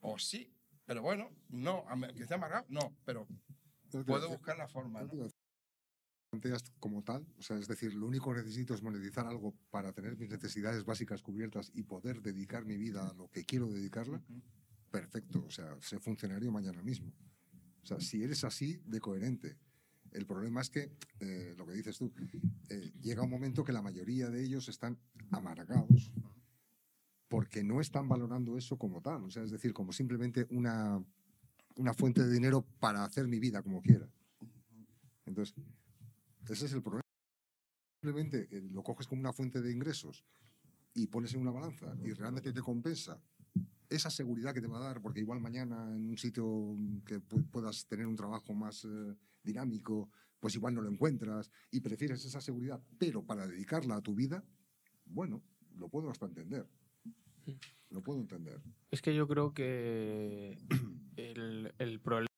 O sí, pero bueno, no. ¿Que esté amargado? No, pero puedo buscar la forma. ¿no? Planteas como tal, o sea, es decir, lo único que necesito es monetizar algo para tener mis necesidades básicas cubiertas y poder dedicar mi vida a lo que quiero dedicarla, perfecto, o sea, sé funcionario mañana mismo. O sea, si eres así de coherente El problema es que, eh, lo que dices tú, eh, llega un momento que la mayoría de ellos están amargados porque no están valorando eso como tal, o sea, es decir, como simplemente una, una fuente de dinero para hacer mi vida como quiera. Entonces, ese es el problema. Simplemente eh, lo coges como una fuente de ingresos y pones en una balanza y realmente te compensa esa seguridad que te va a dar, porque igual mañana en un sitio que pu- puedas tener un trabajo más eh, dinámico, pues igual no lo encuentras y prefieres esa seguridad, pero para dedicarla a tu vida, bueno, lo puedo hasta entender. Lo puedo entender. Es que yo creo que el, el problema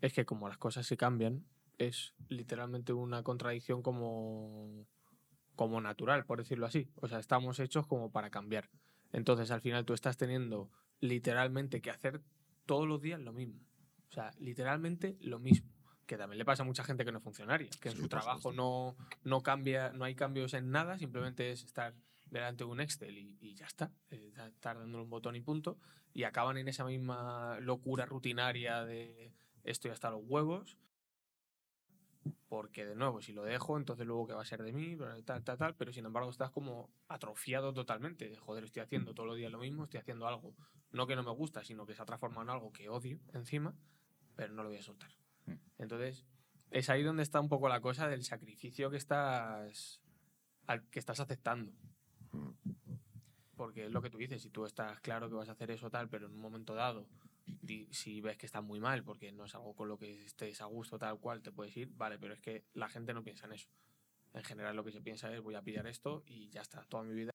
es que como las cosas se cambian, es literalmente una contradicción como, como natural, por decirlo así. O sea, estamos hechos como para cambiar. Entonces, al final tú estás teniendo literalmente que hacer todos los días lo mismo. O sea, literalmente lo mismo. Que también le pasa a mucha gente que no es funcionaria, que en Sí, su trabajo no, no cambia, no hay cambios en nada, simplemente es estar delante de un Excel y, y ya está. eh, estar dándole un botón y punto. Y acaban en esa misma locura rutinaria de estoy hasta los huevos. Porque de nuevo, si lo dejo, entonces luego qué va a ser de mí, tal, tal, tal. Pero sin embargo, estás como atrofiado totalmente. De, joder, estoy haciendo todos los días lo mismo, estoy haciendo algo, no que no me gusta, sino que se ha transformado en algo que odio encima, pero no lo voy a soltar. Mm. Entonces, es ahí donde está un poco la cosa del sacrificio que estás, al que estás aceptando. Porque es lo que tú dices, si tú estás claro que vas a hacer eso tal, pero en un momento dado, si ves que está muy mal, porque no es algo con lo que estés a gusto tal cual, te puedes ir, vale, pero es que la gente no piensa en eso. En general lo que se piensa es voy a pillar esto y ya está, toda mi vida.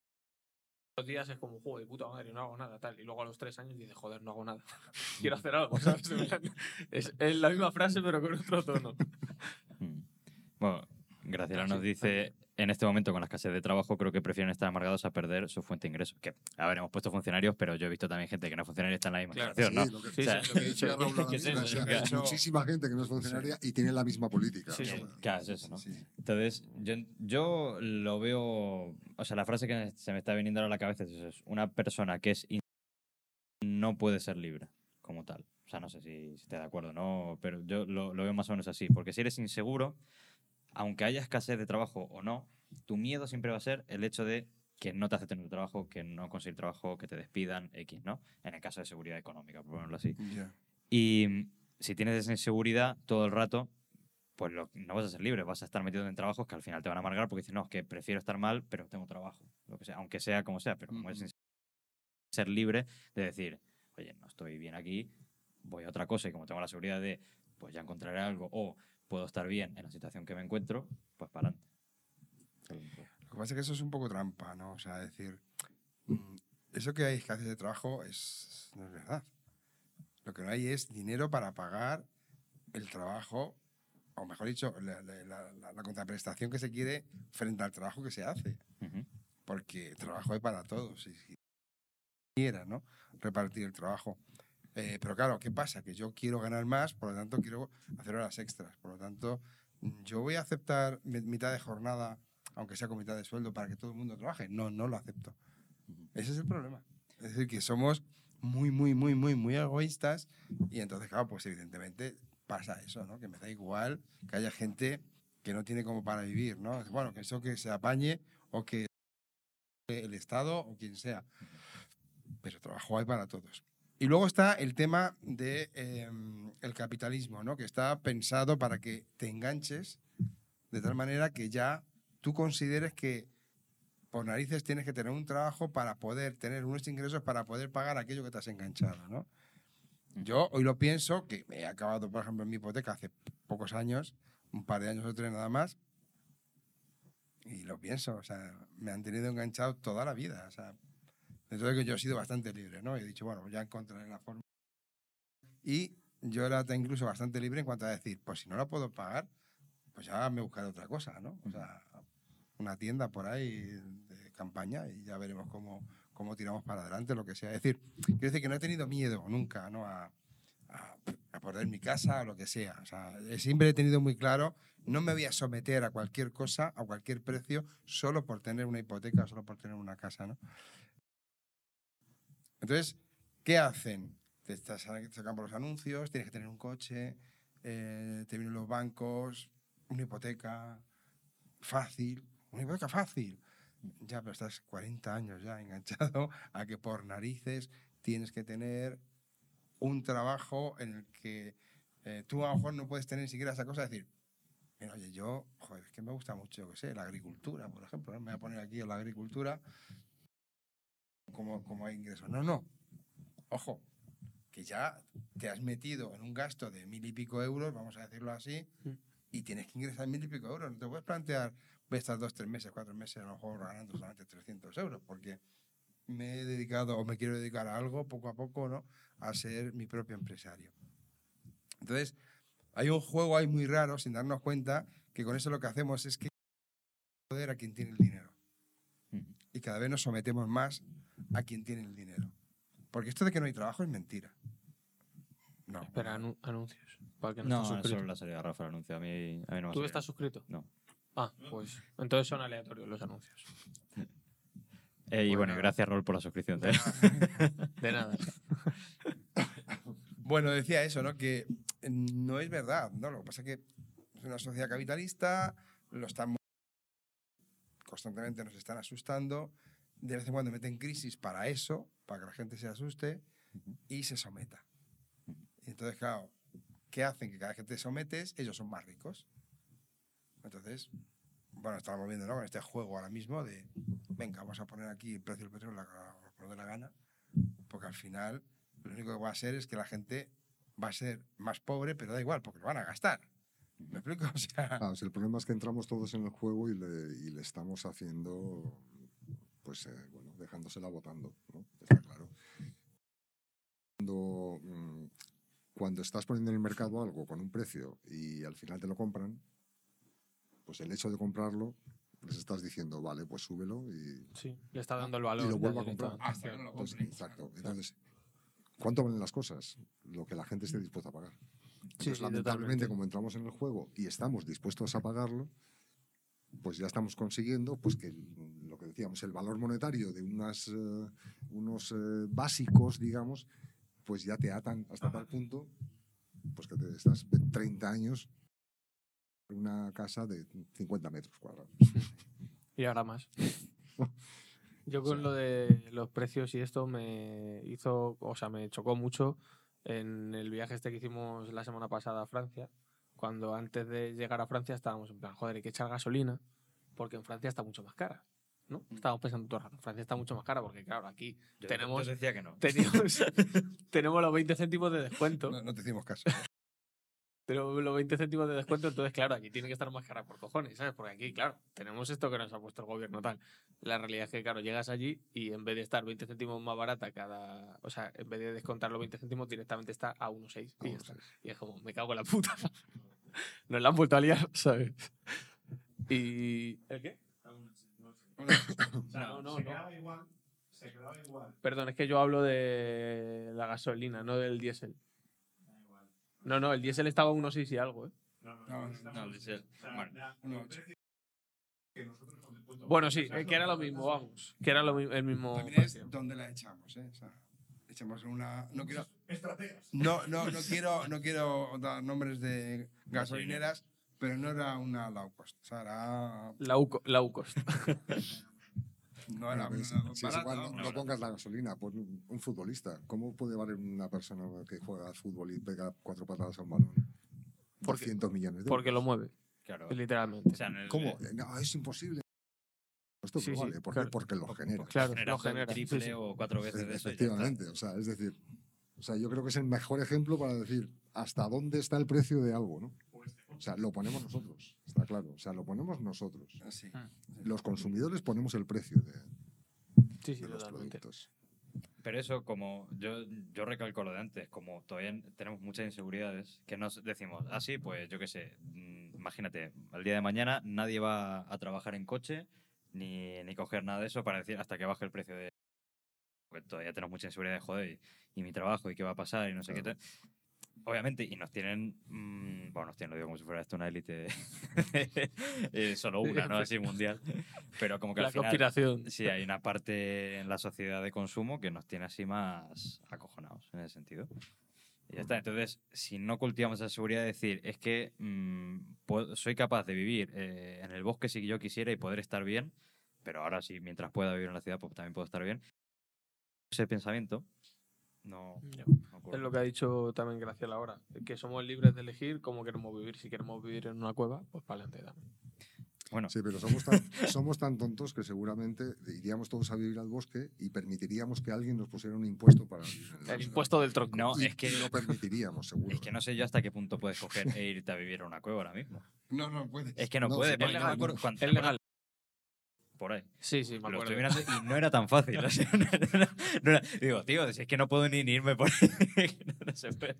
Los días es como, juego de puta madre, no hago nada, tal. Y luego a los tres años dices, joder, no hago nada. <laughs> Quiero hacer algo, ¿sabes? Es, es la misma frase, pero con otro tono. <laughs> Bueno, Graciela nos dice, en este momento con la escasez de trabajo, creo que prefieren estar amargados a perder su fuente de ingresos. Que, a ver, hemos puesto funcionarios, pero yo he visto también gente que no es funcionaria y está en la misma Claro, situación, ¿no? Sí, lo que- Sí, O sea, sí, lo que he dicho. Claro. hay muchísima gente que no es funcionaria y tiene la misma política. Sí. Claro, es eso, ¿no? Sí. Entonces, yo, yo lo veo. O sea, la frase que se me está viniendo ahora a la cabeza es: una persona que es. no puede ser libre, como tal. O sea, no sé si, si estás de acuerdo, ¿no? Pero yo lo, lo veo más o menos así. Porque si eres inseguro, aunque haya escasez de trabajo o no, tu miedo siempre va a ser el hecho de que no te acepten tu trabajo, que no conseguir trabajo, que te despidan, X, ¿no? En el caso de seguridad económica, por ponerlo así. Y mm, si tienes esa inseguridad todo el rato, pues lo- no vas a ser libre, vas a estar metido en trabajos que al final te van a amargar porque dices, no, es que prefiero estar mal, pero tengo trabajo, lo que sea, aunque sea como sea, pero como es Ujú. inse- ser libre de decir, oye, no estoy bien aquí, voy a otra cosa y como tengo la seguridad de, pues ya encontraré algo o puedo estar bien en la situación que me encuentro, pues para adelante. Lo que pasa es que eso es un poco trampa, ¿no? O sea, decir, mm, eso que hay escasez de trabajo es, no es verdad. Lo que no hay es dinero para pagar el trabajo, o mejor dicho, la, la- la- la- contraprestación que se quiere frente al trabajo que se hace. Ujú. Porque trabajo hay para todos. Si si quiera, ¿no? Repartir el trabajo. Eh, pero claro, ¿qué pasa? Que yo quiero ganar más, por lo tanto quiero hacer horas extras. Por lo tanto, mm, yo voy a aceptar mi- mitad de jornada, aunque sea con mitad de sueldo, para que todo el mundo trabaje. No, no lo acepto. Ese es el problema. Es decir, que somos muy, muy, muy, muy, muy egoístas y entonces, claro, pues evidentemente pasa eso, ¿no? Que me da igual que haya gente que no tiene como para vivir, ¿no? Bueno, que eso que se apañe o que el Estado o quien sea. Pero trabajo hay para todos. Y luego está el tema de em, el capitalismo, ¿no? Que está pensado para que te enganches de tal manera que ya tú consideres que por narices tienes que tener un trabajo para poder tener unos ingresos para poder pagar aquello que te has enganchado, ¿no? Yo hoy lo pienso, que he acabado, por ejemplo, en mi hipoteca hace pocos años, un par de años o tres nada más, y lo pienso, o sea, me han tenido enganchado toda la vida, o sea, entonces que yo he sido bastante libre, ¿no? He dicho, bueno, ya encontraré la forma. Y yo era incluso bastante libre en cuanto a decir, pues si no la puedo pagar, pues ya me buscaré otra cosa, ¿no? O sea, una tienda por ahí de campaña y ya veremos cómo, cómo tiramos para adelante, lo que sea. Es decir, quiero decir que no he tenido miedo nunca, ¿no? A, a, a perder mi casa o lo que sea. O sea, eh, siempre he tenido muy claro, no me voy a someter a cualquier cosa, a cualquier precio, solo por tener una hipoteca, solo por tener una casa, ¿no? Entonces, ¿qué hacen? Te estás- sacan por los anuncios, tienes que tener un coche, eh, te vienen los bancos, una hipoteca fácil, una hipoteca fácil. Ya, pero estás 40 años ya enganchado <laughs> a que por narices tienes que tener un trabajo en el que eh, tú a lo mejor no puedes tener ni siquiera esa cosa de decir, mira, oye, yo, joder, es que me gusta mucho, qué sé, la agricultura, por ejemplo, me voy a poner aquí en la agricultura como, como hay ingresos. No, no, ojo, que ya te has metido en un gasto de mil y pico euros, vamos a decirlo así, Mm. y tienes que ingresar mil y pico euros. No te puedes plantear, voy a estar dos, tres meses, cuatro meses, a lo mejor ganando solamente 300 euros, porque me he dedicado o me quiero dedicar a algo poco a poco, ¿no? A ser mi propio empresario. Entonces, hay un juego ahí muy raro, sin darnos cuenta, que con eso lo que hacemos es que poder a quien tiene el dinero. Ujú. Y cada vez nos sometemos más a quien tiene el dinero. Porque esto de que no hay trabajo es mentira. No. Espera, anu- anuncios. Para que no, No, solo la salida de Rafa el anuncio. A mí, a mí no ¿Tú estás suscrito? No. Ah, pues entonces son aleatorios los anuncios. <laughs> Eh, y bueno, Bueno. gracias, Rol, por la suscripción. <laughs> De nada. Bueno, decía eso, ¿no? Que no es verdad, ¿no? Lo que pasa es que es una sociedad capitalista, lo están constantemente nos están asustando, de vez en cuando meten crisis para eso, para que la gente se asuste y se someta. Y entonces, claro, ¿qué hacen? Que cada vez que te sometes, ellos son más ricos. Entonces, bueno, estamos viendo, ¿no? Con este juego ahora mismo de, venga, vamos a poner aquí el precio del petróleo por de la gana, porque al final lo único que va a ser es que la gente va a ser más pobre, pero da igual, porque lo van a gastar. ¿Me explico? <laughs> O sea, Claro, si el problema es que entramos todos en el juego y le, y le estamos haciendo, pues, eh, bueno, dejándosela votando, ¿no? Está claro. Cuando, mm, cuando estás poniendo en el mercado algo con un precio y al final te lo compran, pues el hecho de comprarlo, les estás diciendo, vale, pues súbelo y, Sí, le está dando el valor. y lo vuelvo a comprar. hasta que no lo Entonces, compren. exacto. Entonces, ¿cuánto valen las cosas? Lo que la gente esté dispuesta a pagar. Entonces, sí, lamentablemente, como entramos en el juego y estamos dispuestos a pagarlo, pues ya estamos consiguiendo pues que decíamos, el valor monetario de unas, eh, unos eh, básicos, digamos, pues ya te atan hasta tal punto, pues que te estás 30 años en una casa de 50 metros cuadrados. <laughs> Y ahora más. <laughs> Yo con lo de los precios y esto me hizo, o sea, me chocó mucho en el viaje este que hicimos la semana pasada a Francia, cuando antes de llegar a Francia estábamos en plan, joder, hay que echar gasolina, porque en Francia está mucho más cara. ¿No? Estábamos pensando todo el rato, Francia está mucho más cara, porque claro, aquí Yo- tenemos, Yo decía que no. teníamos, <laughs> tenemos los 20 céntimos de descuento. no, no te hicimos caso. Pero los 20 céntimos de descuento, entonces, claro, aquí tiene que estar más cara por cojones, ¿sabes? Porque aquí, claro, tenemos esto que nos ha puesto el gobierno tal. La realidad es que, claro, llegas allí y en vez de estar 20 céntimos más barata cada. O sea, en vez de descontar los 20 céntimos, directamente está a 1,6. Y, está. y es como, me cago en la puta. <laughs> Nos la han vuelto a liar, ¿sabes? Y. ¿El qué? No, no, se no. quedaba igual. Se quedaba igual. Perdón, es que yo hablo de la gasolina, no del diésel. Da igual. No, no, el diésel estaba a 1,6 y algo, ¿eh? No, no, No, no, el diésel. Bueno, sí, eh, que era lo mismo, vamos. Que era lo el mismo. También es precio. dónde la echamos, ¿eh? O sea, echamos una... No quiero, Estrategas. no, no, no quiero, no quiero dar nombres de gasolineras, pero no era una low cost. O sea, era... La UCOS. No era Bueno, pues, una si es barata, igual, no, pongas la gasolina, pon un, un futbolista. ¿Cómo puede valer una persona que juega al fútbol y pega cuatro patadas a un balón? Porque- 200 millones de Porque lo euros. mueve, Claro. literalmente. O sea, en el- ¿Cómo? Eh, No, es imposible. Esto Sí, vale. ¿Por claro. qué? Porque lo genera. Claro, lo genera. sí, triple sí. o cuatro veces de eso. Efectivamente. O sea, es decir, o sea, yo creo que es el mejor ejemplo para decir hasta dónde está el precio de algo, ¿no? O sea, lo ponemos nosotros, está claro. O sea, lo ponemos nosotros. Así. Los consumidores ponemos el precio de, Sí, sí, de los productos. Pero eso, como yo, yo recalco lo de antes, como todavía tenemos muchas inseguridades, que nos decimos, ah, sí, pues yo qué sé, mm, imagínate, al día de mañana nadie va a trabajar en coche ni, ni coger nada de eso para decir hasta que baje el precio de. Porque todavía tenemos mucha inseguridad de joder, y, y mi trabajo, y qué va a pasar, y no sé qué. Obviamente, y nos tienen, mm, bueno, nos tienen, lo digo como si fuera esto una élite, <laughs> eh, solo una, ¿no? Así mundial. Pero como que La al final, conspiración. Sí, hay una parte en la sociedad de consumo que nos tiene así más acojonados en ese sentido. Y ya está. Entonces, si no cultivamos esa seguridad de decir, es que mm, puedo- soy capaz de vivir eh, en el bosque si yo quisiera y poder estar bien, pero ahora sí, mientras pueda vivir en la ciudad, pues también puedo estar bien. Ese pensamiento no, ocurre. Es lo que ha dicho también Graciela ahora, que somos libres de elegir cómo queremos vivir. Si queremos vivir en una cueva, pues para adelante también. Bueno, Sí, pero somos tan, <laughs> somos tan tontos que seguramente iríamos todos a vivir al bosque y permitiríamos que alguien nos pusiera un impuesto para vivir en el impuesto del tronco. no, Y- es que, lo permitiríamos, seguro. es que no sé yo hasta qué punto puedes coger e irte a vivir a una cueva ahora mismo. No, no puedes. Es que no, No, puede. sí, porque es legal. Por ahí. Sí, sí, me Lo estoy mirando y no era tan fácil. o sea, <laughs> no era- no era- digo, tío, si es que no puedo ni, irme por ahí. <laughs> no, se puede.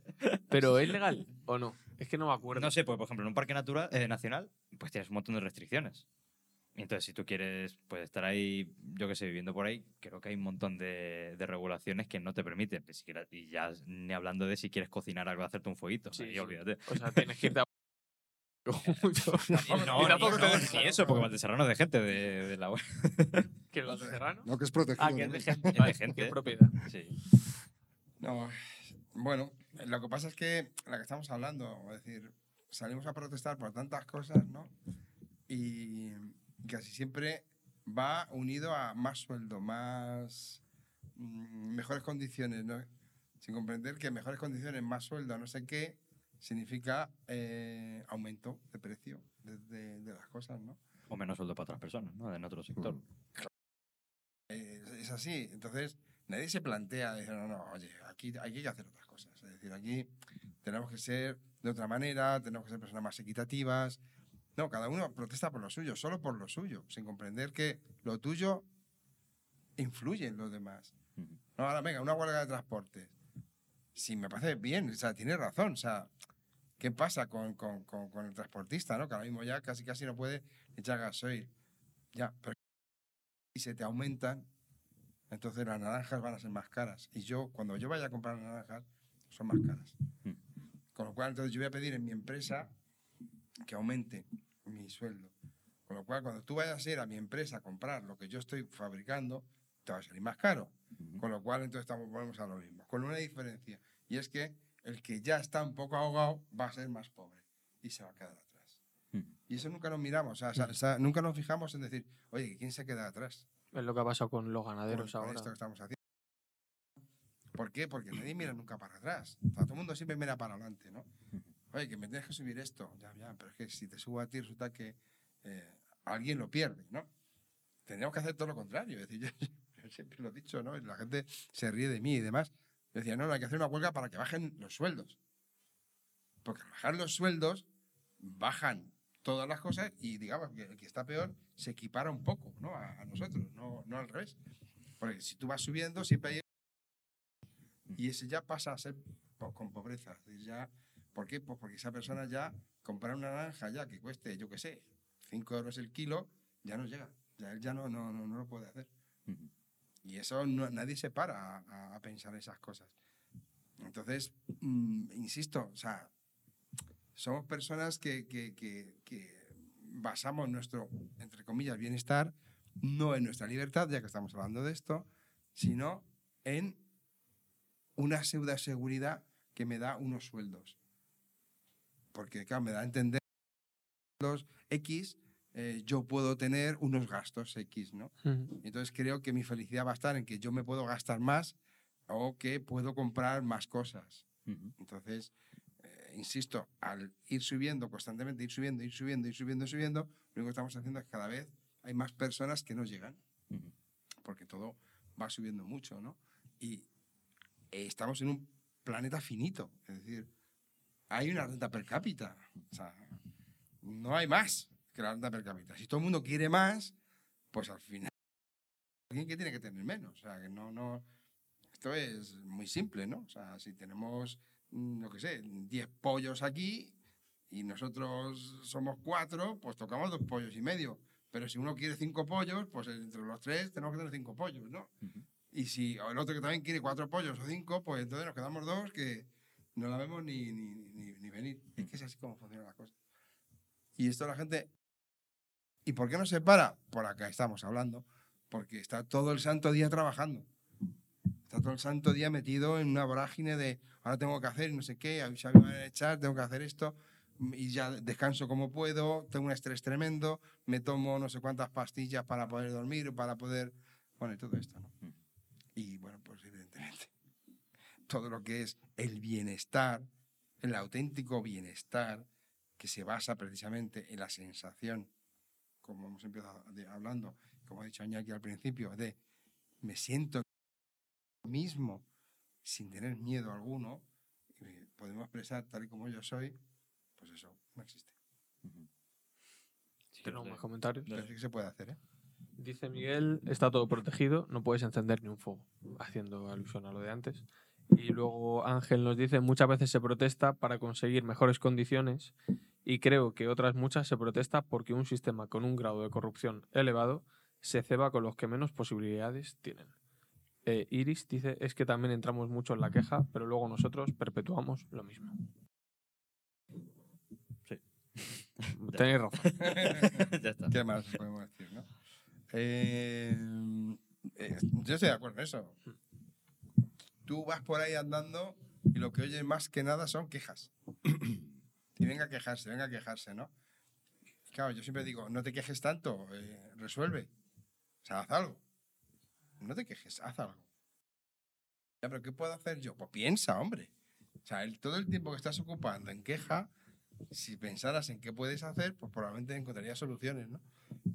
Pero <laughs> ¿es legal o no? Es que no me acuerdo. No sé, pues, por ejemplo, en un parque natural, eh, nacional, pues tienes un montón de restricciones. Y entonces, si tú quieres pues, estar ahí, yo qué sé, viviendo por ahí, creo que hay un montón de, de regulaciones que no te permiten. ni siquiera- y ya ni hablando de si quieres cocinar algo, hacerte un fueguito. Sí, ahí sí. olvídate. O sea, tienes que irte. <laughs> <laughs> No, Y tampoco te- ni eso, porque Valdeserrano es de gente de, de la web. <laughs> ¿Que lo hace Serrano? No, que es protegido. Ah, que es de gente. Es de Vale, gente. que es propiedad. Sí. No, bueno, lo que pasa es que la que estamos hablando, es decir, salimos a protestar por tantas cosas, ¿no? Y casi siempre va unido a más sueldo, más mm, mejores condiciones, ¿no? Sin comprender que mejores condiciones, más sueldo, no sé qué, significa eh, aumento de precio de, de- de las cosas, ¿no? O menos sueldo para otras personas, ¿no? En otro sector. Eh, es así. Entonces, nadie se plantea, decir, no, no, oye, aquí hay que hacer otras cosas. Es decir, aquí tenemos que ser de otra manera, tenemos que ser personas más equitativas. No, cada uno protesta por lo suyo, solo por lo suyo, sin comprender que lo tuyo influye en los demás. No, ahora venga, una huelga de transporte. Sí, me parece bien, o sea, tiene razón. O sea, ¿qué pasa con, con- con- con el transportista, no? Que ahora mismo ya casi casi no puede echar gasoil. Ya, pero si se te aumentan, entonces las naranjas van a ser más caras. Y yo, cuando yo vaya a comprar naranjas, son más caras. Mm. Con lo cual, entonces yo voy a pedir en mi empresa que aumente mi sueldo. Con lo cual, cuando tú vayas a ir a mi empresa a comprar lo que yo estoy fabricando, te va a salir más caro. Con lo cual, entonces estamos, volvemos a lo mismo. Con una diferencia. Y es que el que ya está un poco ahogado va a ser más pobre y se va a quedar atrás. Ujú. Y eso nunca nos miramos. O sea, o sea, o sea, nunca nos fijamos en decir, oye, ¿quién se queda atrás? Es lo que ha pasado con los ganaderos con ahora. esto que estamos haciendo. ¿Por qué? Porque nadie mira nunca para atrás. O sea, todo el mundo siempre mira para adelante, ¿no? Oye, que me tienes que subir esto. Ya, ya, pero es que si te subo a ti resulta que eh, alguien lo pierde, ¿no? Tendríamos que hacer todo lo contrario. Es decir, yo, <laughs> yo siempre lo he dicho, ¿no? Y La gente se ríe de mí y demás. Decía, no, no, hay que hacer una huelga para que bajen los sueldos. Porque al bajar los sueldos, bajan todas las cosas y digamos que el que está peor se equipara un poco, ¿no? A, nosotros, no, no al revés. Porque si tú vas subiendo, siempre hay... Y ese ya pasa a ser con pobreza. Ya, ¿Por qué? Pues porque esa persona ya comprar una naranja ya que cueste, yo qué sé, 5 euros el kilo, ya no llega. Ya él ya no, no, no, no lo puede hacer. Y eso no- nadie se para a, pensar esas cosas. Entonces, mm, insisto, o sea, somos personas que, que- que- basamos nuestro, entre comillas, bienestar no en nuestra libertad, ya que estamos hablando de esto, sino en una pseudo seguridad que me da unos sueldos. Porque, claro, me da a entender los X, eh, yo puedo tener unos gastos X, ¿no? Ujú. Entonces creo que mi felicidad va a estar en que yo me puedo gastar más o que puedo comprar más cosas. Ujú. Entonces, eh, insisto, al ir subiendo constantemente, ir subiendo, ir subiendo, ir subiendo, subiendo, lo único que estamos haciendo es que cada vez hay más personas que no llegan, Ujú. porque todo va subiendo mucho, ¿no? Y eh, estamos en un planeta finito, es decir, hay una renta per cápita, o sea, no hay más renta per cápita. Si todo el mundo quiere más, pues al final alguien que tiene que tener menos, o sea, que no, no, esto es muy simple, ¿no? O sea, si tenemos, mm, no que sé, 10 pollos aquí y nosotros somos cuatro, pues tocamos dos pollos y medio. Pero si uno quiere cinco pollos, pues entre los tres tenemos que tener cinco pollos, ¿no? Ujú. Y si el otro que también quiere cuatro pollos o cinco, pues entonces nos quedamos dos que no la vemos ni, ni, ni, ni venir. Es que es así como funciona la cosa. Y esto la gente... ¿Y por qué no se para? Por acá estamos hablando. Porque está todo el santo día trabajando. Está todo el santo día metido en una vorágine de ahora tengo que hacer no sé qué, a Xavi me van a echar, tengo que hacer esto, y ya descanso como puedo, tengo un estrés tremendo, me tomo no sé cuántas pastillas para poder dormir, para poder... Bueno, y todo esto, ¿no? Mm. Y bueno, pues evidentemente, <laughs> todo lo que es el bienestar, el auténtico bienestar, que se basa precisamente en la sensación, como hemos empezado de- hablando, como ha dicho Añaki al principio, de me siento mismo sin tener miedo alguno, y me podemos expresar tal y como yo soy, pues eso no existe. Sí, Tenemos más comentarios. Sí que se puede hacer, ¿eh? Dice Miguel, está todo protegido, no puedes encender ni un fuego, haciendo alusión a lo de antes. Y luego Ángel nos dice, muchas veces se protesta para conseguir mejores condiciones y creo que otras muchas se protesta porque un sistema con un grado de corrupción elevado se ceba con los que menos posibilidades tienen. Eh, Iris dice, es que también entramos mucho en la queja, pero luego nosotros perpetuamos lo mismo. Sí. <laughs> Tenéis razón. <laughs> ya está. ¿Qué más podemos decir, no? Eh, eh, yo estoy de acuerdo en eso. Tú vas por ahí andando y lo que oyes más que nada son quejas. <clears throat> Y venga a quejarse, venga a quejarse, ¿no? Claro, yo siempre digo, no te quejes tanto, eh, resuelve. O sea, haz algo. No te quejes, haz algo. Ya, pero ¿qué puedo hacer yo? Pues piensa, hombre. O sea, el- todo el tiempo que estás ocupando en queja, si pensaras en qué puedes hacer, pues probablemente encontrarías soluciones, ¿no?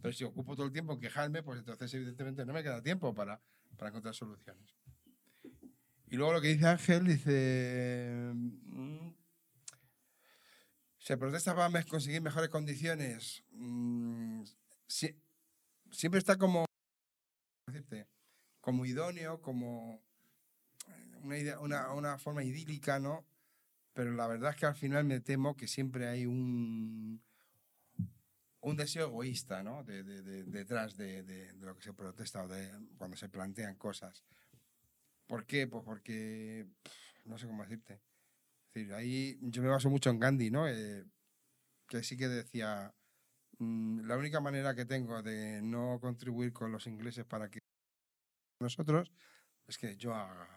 Pero si ocupo todo el tiempo en quejarme, pues entonces evidentemente no me queda tiempo para, para encontrar soluciones. Y luego lo que dice Ángel, dice... ¿Se protesta para conseguir mejores condiciones? Mm, si- siempre está como... ¿cómo decirte? Como idóneo, como una, idea- una, una forma idílica, ¿no? Pero la verdad es que al final me temo que siempre hay un, un deseo egoísta, ¿no? De, de- de- detrás de, lo que se protesta o de cuando se plantean cosas. ¿Por qué? Pues porque no sé cómo decirte. Decir, ahí yo me baso mucho en Gandhi, ¿no? Eh, que sí que decía, mm, la única manera que tengo de no contribuir con los ingleses para que nosotros es que yo haga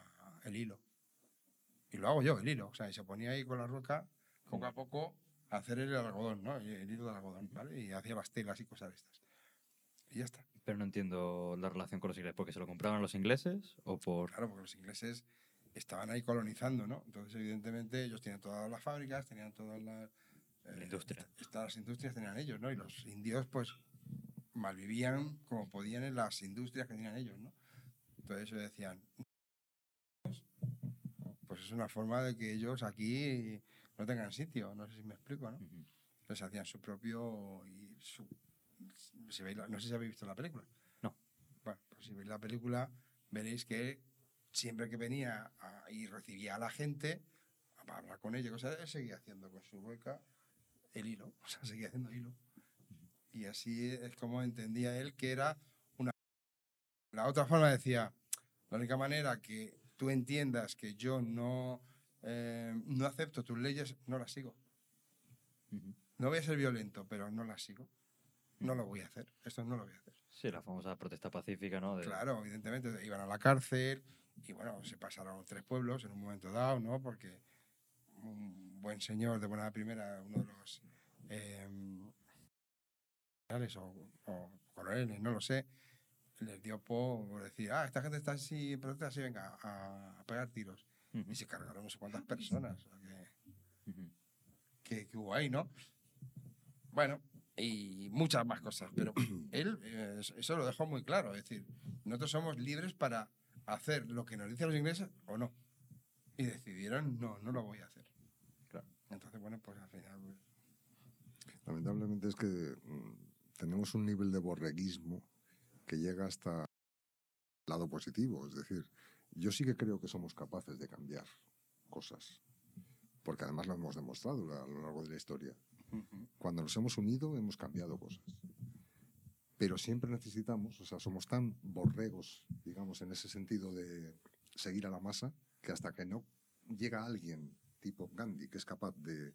el hilo. Y lo hago yo, el hilo. O sea, y se ponía ahí con la roca, poco a poco, a hacer el algodón, ¿no? El hilo del algodón, ¿vale? Y hacía las telas y cosas de estas. Y ya está. Pero no entiendo la relación con los ingleses. ¿Porque se lo compraban los ingleses o por...? Claro, porque los ingleses estaban ahí colonizando, ¿no? Entonces, evidentemente, ellos tenían todas las fábricas, tenían todas las... eh, La industria. Todas las industrias tenían ellos, ¿no? Y los indios, pues, malvivían como podían en las industrias que tenían ellos, ¿no? Entonces ellos decían, pues es una forma de que ellos aquí no tengan sitio, no sé si me explico, ¿no? Ujú. Entonces hacían su propio... Y su- si veis la- no sé si habéis visto la película. No. Bueno, pues si veis la película, veréis que siempre que venía a- y recibía a la gente, a hablar con ella, cosas, él seguía haciendo con su boca el hilo, <laughs> o sea, seguía haciendo hilo. Y así es como entendía él que era una... La otra forma decía, la única manera que tú entiendas que yo no, eh, no acepto tus leyes, no las sigo. No voy a ser violento, pero no las sigo. No lo voy a hacer. Esto no lo voy a hacer. Sí, la famosa protesta pacífica, ¿no? De- Claro, evidentemente iban a la cárcel y bueno, se pasaron tres pueblos en un momento dado, ¿no? Porque un buen señor de buena primera, uno de los eh, o, o coroneles, no lo sé, les dio por decir, ah, esta gente está así en protesta, así venga, a, a pegar tiros. Ujú. Y se cargaron no sé cuántas personas. que- Ujú. que, que hubo ahí, ¿no? Bueno, y muchas más cosas, pero <clears throat> él eh, eso lo dejó muy claro, es decir, nosotros somos libres para hacer lo que nos dicen los ingleses o no. Y decidieron, no, no lo voy a hacer. Claro. Entonces, bueno, pues al final... pues, Lamentablemente es que mm, tenemos un nivel de borreguismo que llega hasta el lado positivo. Es decir, yo sí que creo que somos capaces de cambiar cosas, porque además lo hemos demostrado a lo largo de la historia. Cuando nos hemos unido hemos cambiado cosas. Pero siempre necesitamos, o sea, somos tan borregos, digamos, en ese sentido de seguir a la masa, que hasta que no llega alguien tipo Gandhi, que es capaz de,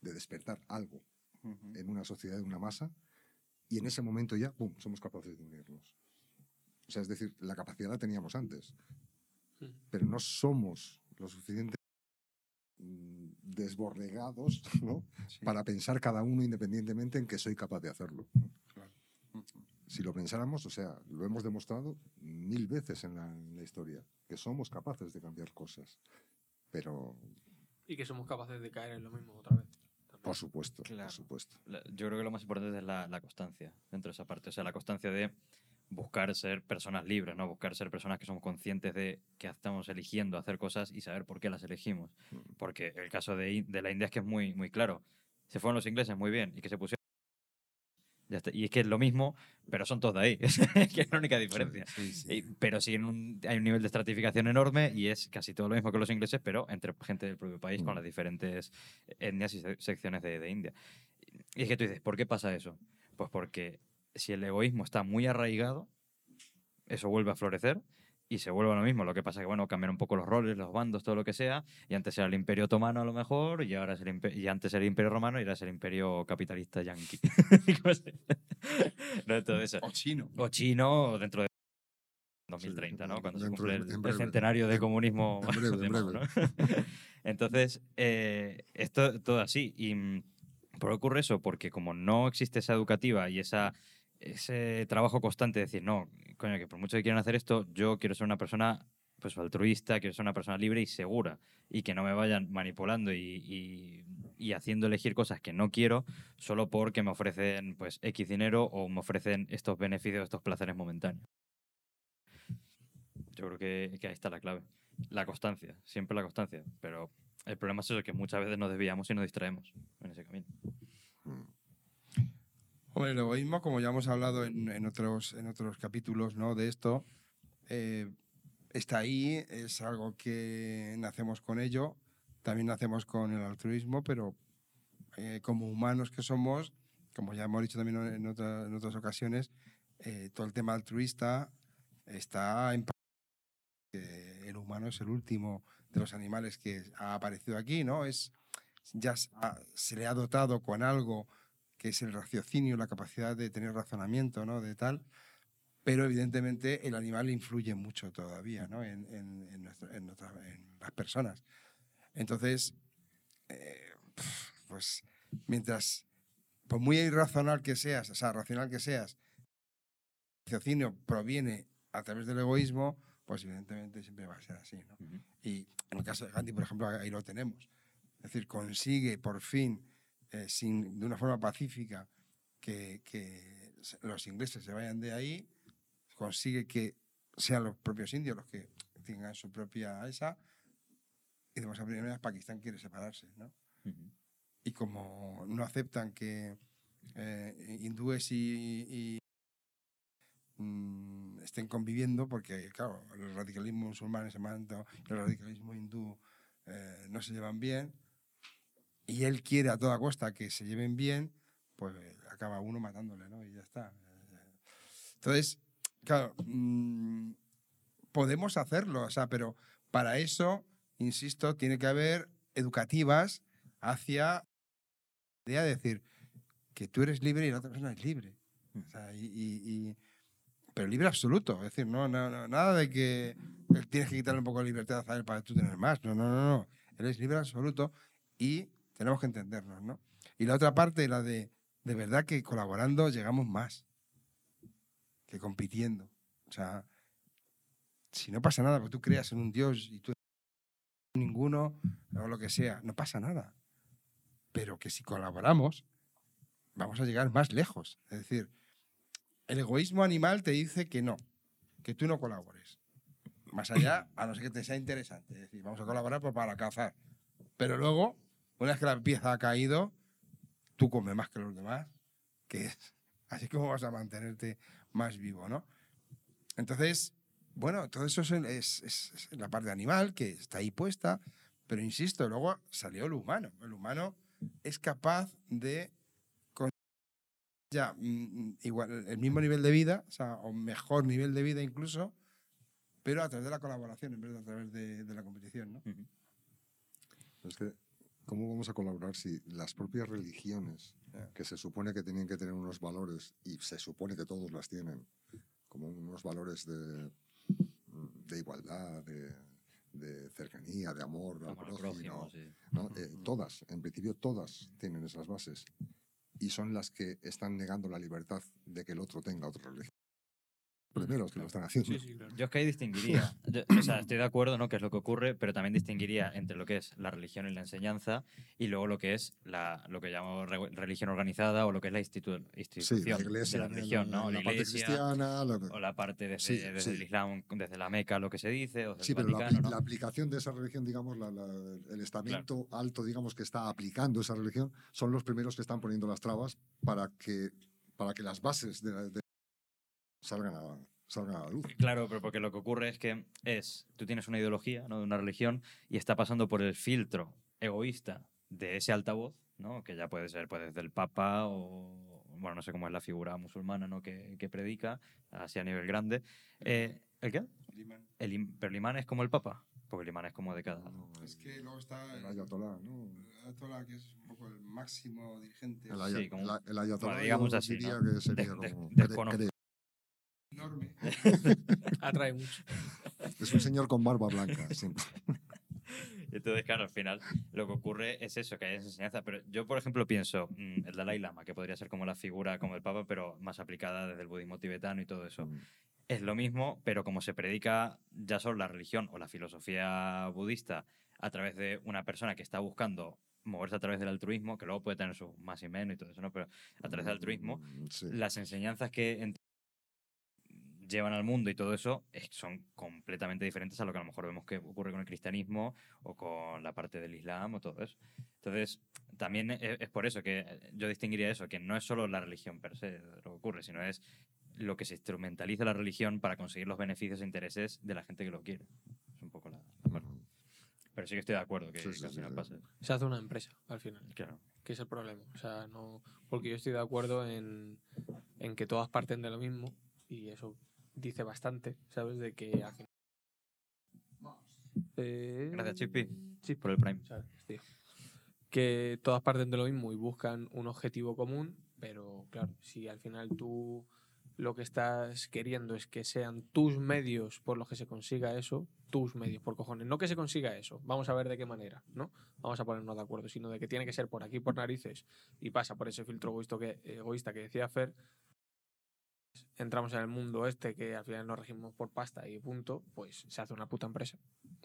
de despertar algo en una sociedad, en una masa, y en ese momento ya, ¡pum!, somos capaces de unirnos. O sea, es decir, la capacidad la teníamos antes. Pero no somos lo suficiente mm, desborregados <laughs> ¿no? Sí. para pensar cada uno independientemente en que soy capaz de hacerlo. Si lo pensáramos, o sea, lo hemos demostrado mil veces en la, en la historia, que somos capaces de cambiar cosas. Pero, Y que somos capaces de caer en lo mismo otra vez. también. por supuesto, Claro. por supuesto. Yo creo que lo más importante es la, la constancia dentro de esa parte. O sea, la constancia de buscar ser personas libres, ¿no? Buscar ser personas que somos conscientes de que estamos eligiendo hacer cosas y saber por qué las elegimos. Porque el caso de, de la India es que es muy, muy claro. Se fueron los ingleses muy bien y que se pusieron... Ya está. Y es que es lo mismo, pero son todos de ahí. <laughs> Es que es la única diferencia. Sí, sí. Y- pero sí un- hay un nivel de estratificación enorme y es casi todo lo mismo que los ingleses, pero entre gente del propio país con Mm. las diferentes etnias y se- secciones de, de India. Y es que tú dices, ¿por qué pasa eso? Pues porque si el egoísmo está muy arraigado, eso vuelve a florecer y se vuelve a lo mismo. Lo que pasa es que, bueno, cambian un poco los roles, los bandos, todo lo que sea. Y antes era el imperio otomano a lo mejor, y ahora es el impe- y antes era el imperio romano y ahora es el imperio capitalista yanqui. ¿Cómo se- no, todo eso. O chino. O chino dentro de 2030, Sí, ¿no? Cuando se cumple el, centenario comunismo. en breve, de en Mao, <laughs> breve. ¿no? <laughs> Entonces, eh, esto todo así. ¿Y mm, por qué ocurre eso? Porque como no existe esa educativa y esa, ese trabajo constante de decir, no, coño, que por mucho que quieran hacer esto, yo quiero ser una persona pues altruista, quiero ser una persona libre y segura y que no me vayan manipulando y, y- y haciendo elegir cosas que no quiero solo porque me ofrecen pues X dinero o me ofrecen estos beneficios, estos placeres momentáneos. Yo creo que, que ahí está la clave. La constancia, siempre la constancia. Pero el problema es eso, que muchas veces nos desviamos y nos distraemos en ese camino. El egoísmo, como ya hemos hablado en, otros, capítulos ¿no? de esto, eh, está ahí, es algo que nacemos con ello, también nacemos con el altruismo, pero eh, como humanos que somos, como ya hemos dicho también en, otra- en otras ocasiones, eh, todo el tema altruista está en... el humano es el último de los animales que ha aparecido aquí, ¿no? Es, ya se le ha dotado con algo que es el raciocinio, la capacidad de tener razonamiento, ¿no? De tal. Pero evidentemente el animal influye mucho todavía, ¿no? En, en- en nuestra- las personas. Entonces, eh, pues mientras, por muy irracional que seas, o sea, racional que seas, el raciocinio proviene a través del egoísmo, pues evidentemente siempre va a ser así, ¿no? Y en el caso de Gandhi, por ejemplo, ahí lo tenemos. Es decir, consigue por fin, eh, sin, de una forma pacífica, que, que los ingleses se vayan de ahí, consigue que sean los propios indios los que tengan su propia esa, y de a primeras Pakistán quiere separarse, ¿no? Ujú. Y como no aceptan que eh, hindúes y, y, mm, estén conviviendo, porque, claro, el radicalismo musulmán en ese momento y el radicalismo hindú eh, no se llevan bien, y él quiere a toda costa que se lleven bien, pues eh, acaba uno matándole, ¿no? Y ya está. Entonces, claro, mm, podemos hacerlo, o sea, pero para eso, insisto, tiene que haber educativas hacia la idea de decir que tú eres libre y la otra persona es libre. O sea, y, y- y- pero libre absoluto, es decir, no, no, no, nada de que tienes que quitarle un poco de libertad a él para tú tener más. No, no, no, no. Él es libre absoluto y tenemos que entendernos, ¿no? Y la otra parte, la de de verdad que colaborando llegamos más que compitiendo. O sea, si no pasa nada, porque tú creas en un Dios y tú ninguno o lo que sea, no pasa nada. Pero que si colaboramos, vamos a llegar más lejos. Es decir, el egoísmo animal te dice que no, que tú no colabores. Más allá, a no ser que te sea interesante. Es decir, vamos a colaborar pues, para cazar. Pero luego, una vez que la pieza ha caído, tú comes más que los demás, que es <laughs> así como vas a mantenerte más vivo, ¿no? Entonces, bueno, todo eso es, la parte animal que está ahí puesta, pero insisto, luego salió el humano. El humano es capaz de ya mm, igual el mismo nivel de vida, o mejor nivel de vida incluso, pero a través de la colaboración en vez de a través de, la competición, ¿no? Es que, ¿cómo vamos a colaborar si las propias religiones, que se supone que tienen que tener unos valores, y se supone que todos las tienen, como unos valores de, de igualdad, de, de cercanía, de amor Amor al prójimo, prójimo, sí. ¿no? Eh, todas, en principio todas tienen esas bases y son las que están negando la libertad de que el otro tenga otra religión. Primeros que lo están haciendo. Sí, sí, claro. Yo es que ahí distinguiría, yo- o sea, estoy de acuerdo, ¿no? Que es lo que ocurre, pero también distinguiría entre lo que es la religión y la enseñanza y luego lo que es la, lo que llamo re- religión organizada o lo que es la institu- Sí, institución la iglesia, de la religión, ¿no? la, La, parte iglesia cristiana, la- o la parte desde, Sí, desde sí. el Islam, desde la Meca, lo que se dice, o desde Sí, el pero la, Vaticano, ¿no? la aplicación de esa religión, digamos, la- la- el estamento alto, digamos, que está aplicando esa religión, son los primeros que están poniendo las trabas para que, para que las bases de, la- de- salgan, a, salgan a la luz. Claro, pero porque lo que ocurre es que es, tú tienes una ideología, ¿no? De una religión y está pasando por el filtro egoísta de ese altavoz, ¿no? Que ya puede ser pues desde el Papa o, bueno, no sé cómo es la figura musulmana, ¿no? Que, que predica, así a nivel grande. Eh, ¿El qué? El, im- pero el imán es como el Papa, porque el imán es como de cada... ¿no? Es que luego está El el ayatolá, ¿no? Ayatollah, que es un poco el máximo dirigente. El, aya- Sí, como- la- el ayatolá, bueno, digamos así, diría ¿no? que sería De- de- como... enorme. <laughs> Atrae mucho. Es un señor con barba blanca, siempre. <laughs> Entonces, claro, al final lo que ocurre es eso, que hay esa enseñanza. Pero yo, por ejemplo, pienso mm, el Dalai Lama, que podría ser como la figura como el Papa, pero más aplicada desde el budismo tibetano y todo eso. Mm. Es lo mismo, pero como se predica ya solo la religión o la filosofía budista a través de una persona que está buscando moverse a través del altruismo, que luego puede tener sus más y menos y todo eso, ¿no? Pero a través del altruismo, Mm, sí. las enseñanzas que llevan al mundo y todo eso es- son completamente diferentes a lo que a lo mejor vemos que ocurre con el cristianismo o con la parte del islam o todo eso. Entonces, también e- es, por eso que yo distinguiría eso, que no es solo la religión per se lo que ocurre, sino es lo que se instrumentaliza la religión para conseguir los beneficios e intereses de la gente que lo quiere. Es un poco la, la parte. Pero sí que estoy de acuerdo que, Sí, sí, que al final sí. pasa eso. Se hace una empresa al final. Claro. que es el problema. O sea, no. Porque yo estoy de acuerdo en, en que todas parten de lo mismo y eso dice bastante, ¿sabes? De que al final. Eh, Gracias, Chippy, sí, por el Prime. ¿sabes, tío? Que todas parten de lo mismo y buscan un objetivo común, pero claro, si al final tú lo que estás queriendo es que sean tus medios por los que se consiga eso, tus medios por cojones, no que se consiga eso, vamos a ver de qué manera, ¿no? Vamos a ponernos de acuerdo, sino de que tiene que ser por aquí, por narices, y pasa por ese filtro egoísta que, egoísta que decía Fer, entramos en el mundo este que al final nos regimos por pasta y punto, pues se hace una puta empresa.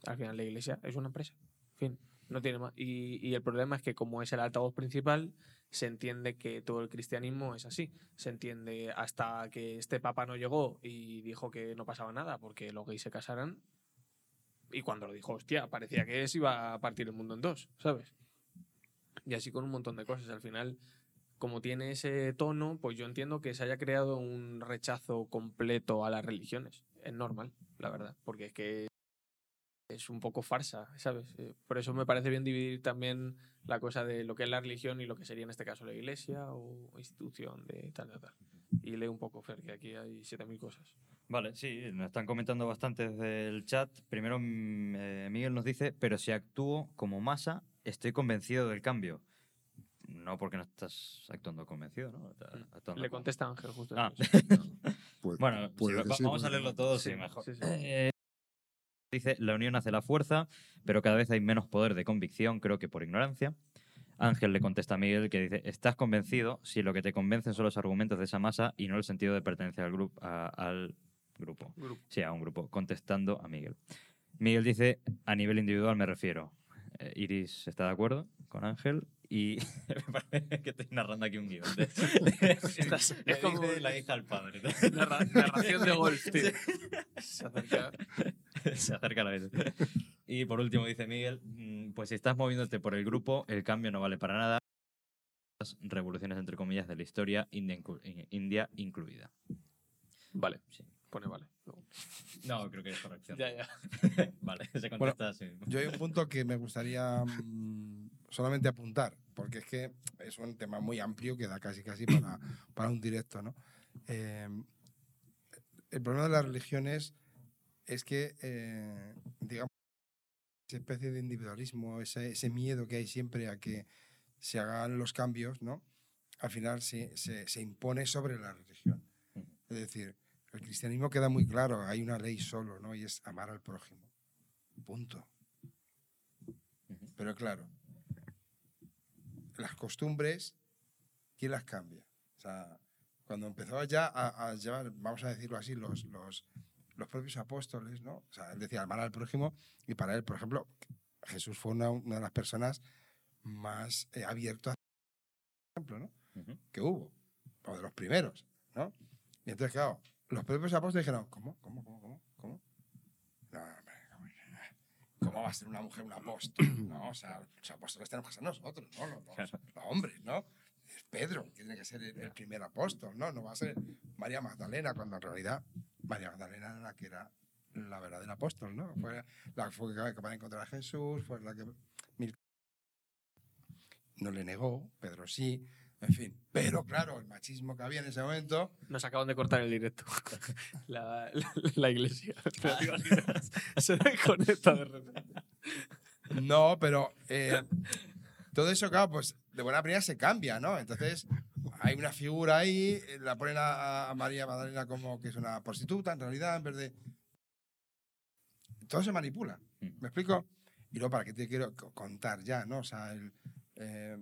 Al final la iglesia es una empresa. Fin. No tiene más. Y, el problema es que como es el altavoz principal, se entiende que todo el cristianismo es así. Se entiende hasta que este papa no llegó y dijo que no pasaba nada porque los gays se casaran. Y cuando lo dijo, hostia, parecía que se iba a partir el mundo en dos, ¿sabes? Y así con un montón de cosas. Al final, como tiene ese tono, pues yo entiendo que se haya creado un rechazo completo a las religiones. Es normal, la verdad, porque es que es un poco farsa, ¿sabes? Eh, Por eso me parece bien dividir también la cosa de lo que es la religión y lo que sería en este caso la iglesia o institución de tal, tal, tal. Y lee un poco, Fer, que aquí hay 7.000 cosas. Vale, sí, nos están comentando bastante desde el chat. Primero, mm, eh, Miguel nos dice, pero si actúo como masa, estoy convencido del cambio. No porque no estás actuando convencido, ¿no? Estás actuando Le contesta Ángel justo. Ah. <laughs> Bueno, sí, sí, vamos a leerlo todo, sí, Sí, mejor. sí, sí. Eh, dice, la unión hace la fuerza, pero cada vez hay menos poder de convicción, creo que por ignorancia. Ángel le contesta a Miguel que dice, estás convencido si lo que te convencen son los argumentos de esa masa y no el sentido de pertenecer al, grupo al grupo. Grupo. Sí, a un grupo, contestando a Miguel. Miguel dice, a nivel individual me refiero. Eh, Iris está de acuerdo con Ángel y me <laughs> parece que estoy narrando aquí un guion. de- <laughs> Estás- Le es como- la hija al padre. Narra- narración de golf, tío. Se acerca. Se acerca a la vez. Y por último dice Miguel, mm, pues si estás moviéndote por el grupo, el cambio no vale para nada. Revoluciones entre comillas de la historia, India, inclu- eh, India incluida. Vale, Sí. pone vale. No, creo que es corrección. Ya, ya. <laughs> vale, se contesta así. Yo hay un punto que me gustaría mm, solamente apuntar, porque es que es un tema muy amplio que da casi casi para, <coughs> para un directo, ¿no? Eh, el problema de las religiones es que, eh, digamos, esa especie de individualismo, ese, ese miedo que hay siempre a que se hagan los cambios, ¿no? Al final se, se, se impone sobre la religión. Es decir, el cristianismo queda muy claro, hay una ley solo, ¿no? Y es amar al prójimo. Punto. Pero claro, las costumbres, ¿quién las cambia? O sea, cuando empezó ya a, a llevar, vamos a decirlo así, los, los, los propios apóstoles, ¿no? O sea, él decía amar al prójimo y para él, por ejemplo, Jesús fue una, una de las personas más eh, abiertas, por ejemplo, ¿no? Que hubo, o de los primeros, ¿no? Y entonces, claro, los propios apóstoles dijeron, ¿cómo? ¿Cómo? ¿Cómo? ¿Cómo? ¿Cómo? ¿Cómo? ¿Cómo va a ser una mujer un apóstol? <clears throat> No, o sea, los apóstoles tenemos que ser nosotros, ¿no? Los, los- los hombres, ¿no? Es Pedro, que tiene que ser el, el primer apóstol, ¿no? No va a ser María Magdalena, cuando en realidad María Magdalena era la que era la verdadera apóstol, ¿no? Fue la que fue capaz de encontrar a Jesús, fue la que no le negó, Pedro sí, en fin. Pero claro, el machismo que había en ese momento, Nos acaban de cortar el directo. <laughs> La, la- la iglesia. <laughs> Se desconecta de repente. no, pero eh, todo eso, claro, pues de buena primera se cambia, ¿no? Entonces hay una figura ahí, eh, la ponen a, a María Magdalena como que es una prostituta, en realidad, en vez de... Todo se manipula, ¿me explico? Y luego, ¿para qué te quiero co- contar ya, no? O sea, el, eh,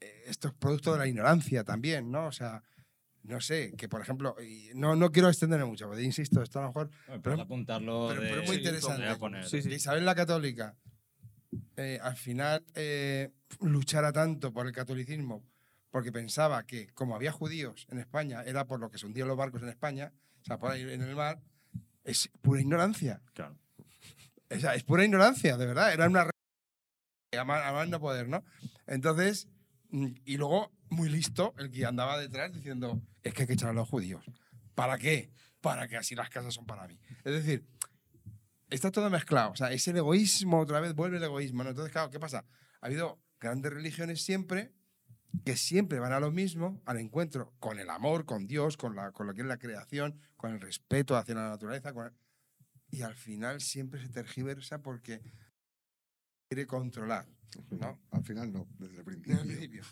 esto es producto de la ignorancia también, ¿no? O sea, no sé, que por ejemplo, y no, no quiero extenderme mucho, porque insisto, esto a lo mejor Bueno, Pero- apuntarlo pero- de- pero es muy Sí, interesante. poner- Sí, Isabel la Católica eh, al final eh, luchara tanto por el catolicismo porque pensaba que como había judíos en España era por lo que se hundían los barcos en España, o sea, por ahí en el mar, es pura ignorancia. Claro. O sea, es pura ignorancia, de verdad. Era una... re- A más, a más no poder, ¿no? Entonces, y luego, muy listo, el que andaba detrás diciendo, es que hay que echar a los judíos. ¿Para qué? Para que así las casas son para mí. Es decir, está todo mezclado. O sea, es el egoísmo, otra vez vuelve el egoísmo. ¿no? Entonces, claro, ¿qué pasa? Ha habido grandes religiones siempre que siempre van a lo mismo, al encuentro con el amor, con Dios, con, la, con lo que es la creación, con el respeto hacia la naturaleza. con el- y al final siempre se tergiversa porque quiere controlar. ¿No? Al final no, desde el Desde principio. el principio.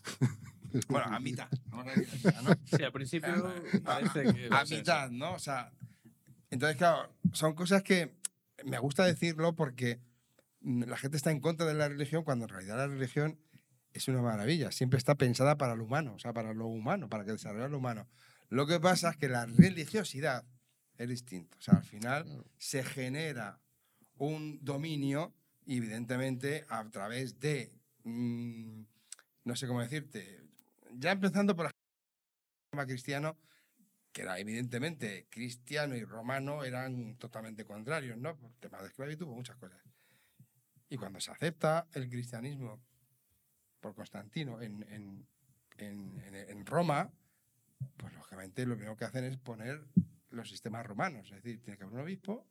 <laughs> bueno, a mitad. Vamos a decir a mitad, ¿no? Sí, al principio parece que. a mitad, ¿no? O sea, entonces, claro, son cosas que me gusta decirlo porque mm, la gente está en contra de la religión cuando en realidad la religión es una maravilla. Siempre está pensada para lo humano, o sea, para lo humano, para que desarrolle lo humano. Lo que pasa es que la religiosidad es distinto. O sea, al final se genera un dominio, evidentemente, a través de, mm, no sé cómo decirte, ya empezando por el cristiano, que era evidentemente cristiano y romano eran totalmente contrarios, ¿no? Por temas de esclavitud, por muchas cosas. Y cuando se acepta el cristianismo por Constantino en- en- en- en Roma, pues lógicamente lo primero que hacen es poner los sistemas romanos. Es decir, tiene que haber un obispo